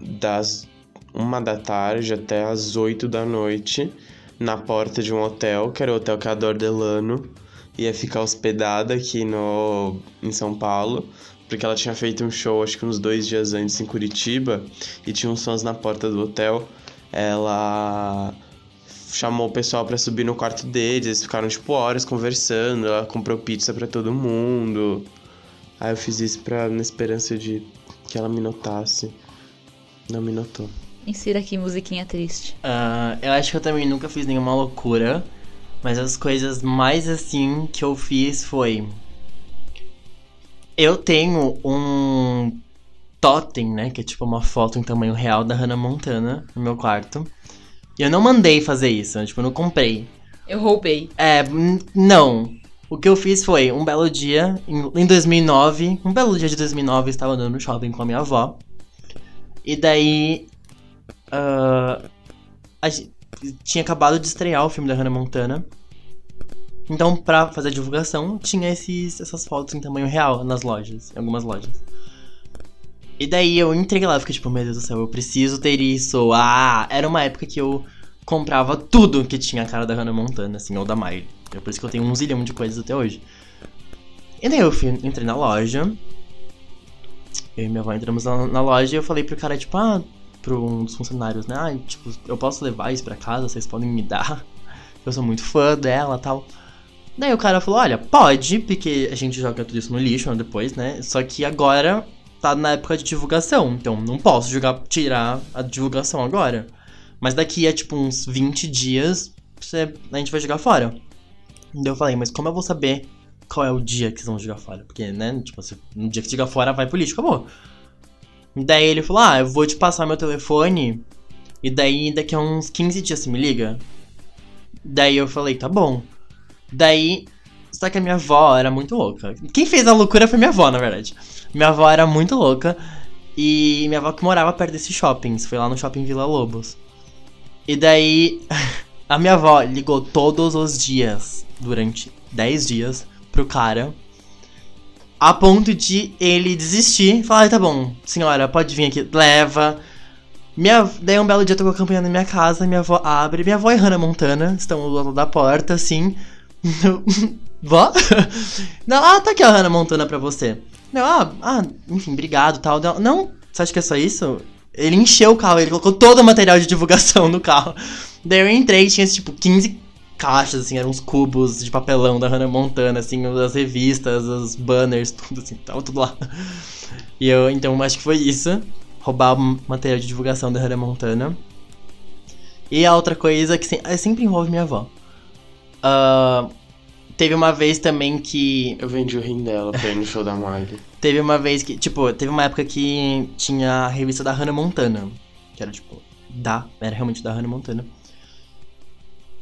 das uma da tarde até as oito da noite na porta de um hotel, que era o Hotel Cador Delano. Ia ficar hospedada aqui no, em São Paulo, porque ela tinha feito um show, acho que uns dois dias antes em Curitiba, e tinha uns sons na porta do hotel. Ela chamou o pessoal pra subir no quarto deles, eles ficaram, tipo, horas conversando, ela comprou pizza pra todo mundo. Aí eu fiz isso pra, na esperança de que ela me notasse. Não me notou. Insira aqui musiquinha triste. ah, eu acho que eu também nunca fiz nenhuma loucura. Mas as coisas mais assim que eu fiz foi. Eu tenho um totem, né? Que é tipo uma foto em tamanho real da Hannah Montana no meu quarto. E eu não mandei fazer isso, tipo, eu não comprei. Eu roubei. É, não. O que eu fiz foi, um belo dia, em, em 2009, um belo dia de 2009, eu estava andando no shopping com a minha avó. E daí. gen- tinha acabado de estrear o filme da Hannah Montana. Então, pra fazer a divulgação, tinha esses, essas fotos em tamanho real nas lojas, em algumas lojas. E daí eu entrei lá e fiquei tipo, meu Deus do céu, eu preciso ter isso. Ah, era uma época que eu comprava tudo que tinha a cara da Hannah Montana, assim, ou da Miley. É por isso que eu tenho um zilhão de coisas até hoje. E daí eu fui, entrei na loja. Eu e minha avó entramos na, na loja e eu falei pro cara, tipo, ah, pro um dos funcionários, né? Ah, tipo, eu posso levar isso pra casa, vocês podem me dar. Eu sou muito fã dela tal. Daí o cara falou, olha, pode, porque a gente joga tudo isso no lixo né, depois, né? Só que agora tá na época de divulgação, então não posso jogar, tirar a divulgação agora. Mas daqui a tipo uns 20 dias você, a gente vai jogar fora. Daí eu falei, mas como eu vou saber qual é o dia que vocês vão jogar fora? Porque, né, tipo, se, no dia que jogar fora vai político, acabou. Daí ele falou, ah, eu vou te passar meu telefone e daí daqui a uns 15 dias você me liga. Daí eu falei, tá bom. Daí, só que a minha avó era muito louca. Quem fez a loucura foi minha avó, na verdade. Minha avó era muito louca. E minha avó que morava perto desse shopping. Foi lá no shopping Vila Lobos. E daí, a minha avó ligou todos os dias, durante 10 dias, pro cara. A ponto de ele desistir e falar: tá bom, senhora, pode vir aqui, leva. Minha, daí um belo dia tocou a campanha na minha casa, minha avó abre, minha avó e Hannah Montana estão do lado da porta, assim. Vó? Não, ah, tá aqui a Hannah Montana pra você. Não, ah, ah, enfim, obrigado tal. Não, não, você acha que é só isso? Ele encheu o carro, ele colocou todo o material de divulgação no carro. Daí eu entrei tinha, tipo, 15 caixas, assim, eram uns cubos de papelão da Hannah Montana, assim, as revistas, os banners, tudo assim, tava tudo lá. E eu, então, acho que foi isso. Roubar o material de divulgação da Hannah Montana. E a outra coisa que se- sempre envolve minha avó. Ah, teve uma vez também que Eu vendi o rim dela pra ir no show da Miley. Teve uma vez que, tipo, teve uma época que tinha a revista da Hannah Montana. Que era, tipo, da, era realmente da Hannah Montana.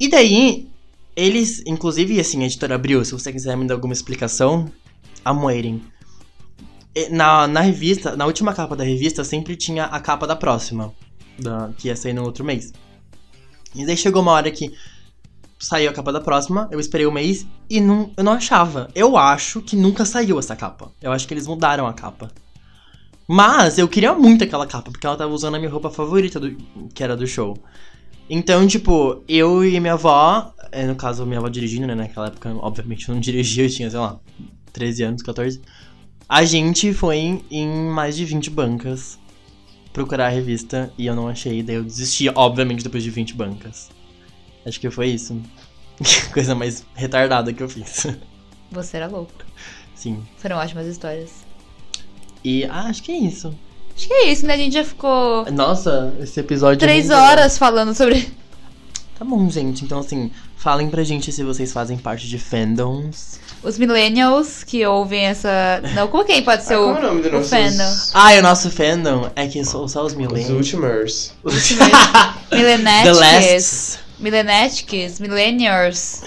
E daí, eles, inclusive, assim, a editora abriu, se você quiser me dar alguma explicação, waiting. E Na, na revista, na última capa da revista, sempre tinha a capa da próxima, da, que ia sair no outro mês. E daí chegou uma hora que saiu a capa da próxima, eu esperei um mês e não, eu não achava. Eu acho que nunca saiu essa capa. Eu acho que eles mudaram a capa. Mas eu queria muito aquela capa, porque ela tava usando a minha roupa favorita, do, que era do show. Então, tipo, eu e minha avó, é, no caso, minha avó dirigindo, né? Naquela época, obviamente, eu não dirigia, eu tinha, sei lá, 13 anos, 14. A gente foi em, em mais de 20 bancas procurar a revista e eu não achei, daí eu desisti, obviamente, depois de 20 bancas. Acho que foi isso. Coisa mais retardada que eu fiz. Você era louco. Sim. Foram ótimas histórias. E ah, acho que é isso. Acho que é isso, né? A gente já ficou Nossa, esse episódio. três rendeu. horas falando sobre. Tá bom, gente. Então, assim, falem pra gente se vocês fazem parte de fandoms. Os millennials que ouvem essa. Não, como quem pode ser Ah, o, qual é o nome do o nosso- fandom? Ah, e o nosso fandom é que são só os Os millennials. Ultimers. The Millenetics. last. Millenetics. Millennials.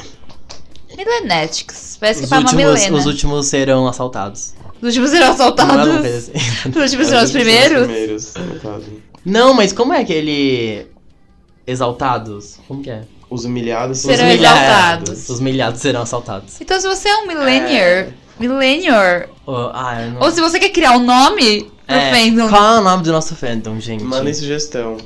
Millenetics. Parece que Os fala uma milena. os últimos serão assaltados. Os últimos serão Não é assaltados. coisa assim. Últimos primeiros. primeiros. Não, mas como é aquele. Exaltados? Como que é? Os humilhados são Serão os exaltados. Os milhados serão assaltados. Então, se você é um millennial, millennial, Oh, ah, não... ou se você quer criar um nome pro É, fandom, Qual é o nome do nosso fandom, gente? Mandem sugestão.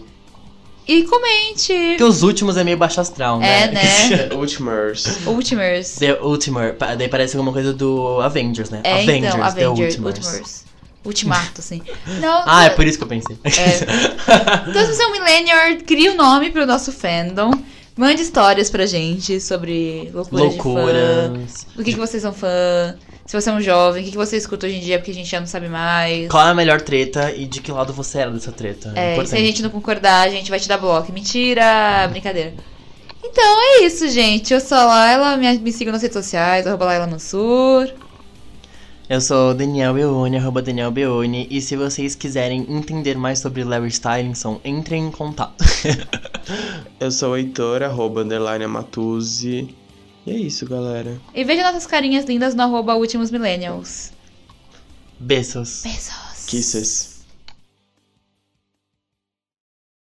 E comente. Porque os últimos é meio baixo astral, né? É, né? Ultimers. Ultimers. The Ultimate. pa- Daí parece alguma coisa do Avengers, né? É, Avengers, então, The Avengers. Ultimers. Ultimers. Ultimato, assim. Não, Ah, é por isso que eu pensei. Então, se você é um millennial, crie um nome pro nosso fandom. Mande histórias pra gente sobre loucuras de fã. Loucuras. Do que, que vocês são fã. Se você é um jovem, o que, que você escuta hoje em dia porque a gente já não sabe mais. Qual é a melhor treta e de que lado você era dessa treta? É, se a gente não concordar, a gente vai te dar bloco. Mentira! Brincadeira. Então é isso, gente. Eu sou a Laila, me, me sigam nas redes sociais, arroba Laila Mansur. Eu sou o Daniel Beone, arroba Daniel Beone, e se vocês quiserem entender mais sobre Larry Stylinson, entrem em contato. Eu sou o Heitor, arroba underline Amatuzzi. E é isso, galera. E veja nossas carinhas lindas no arroba Últimos Millennials. Beijos. Beijos. Kisses.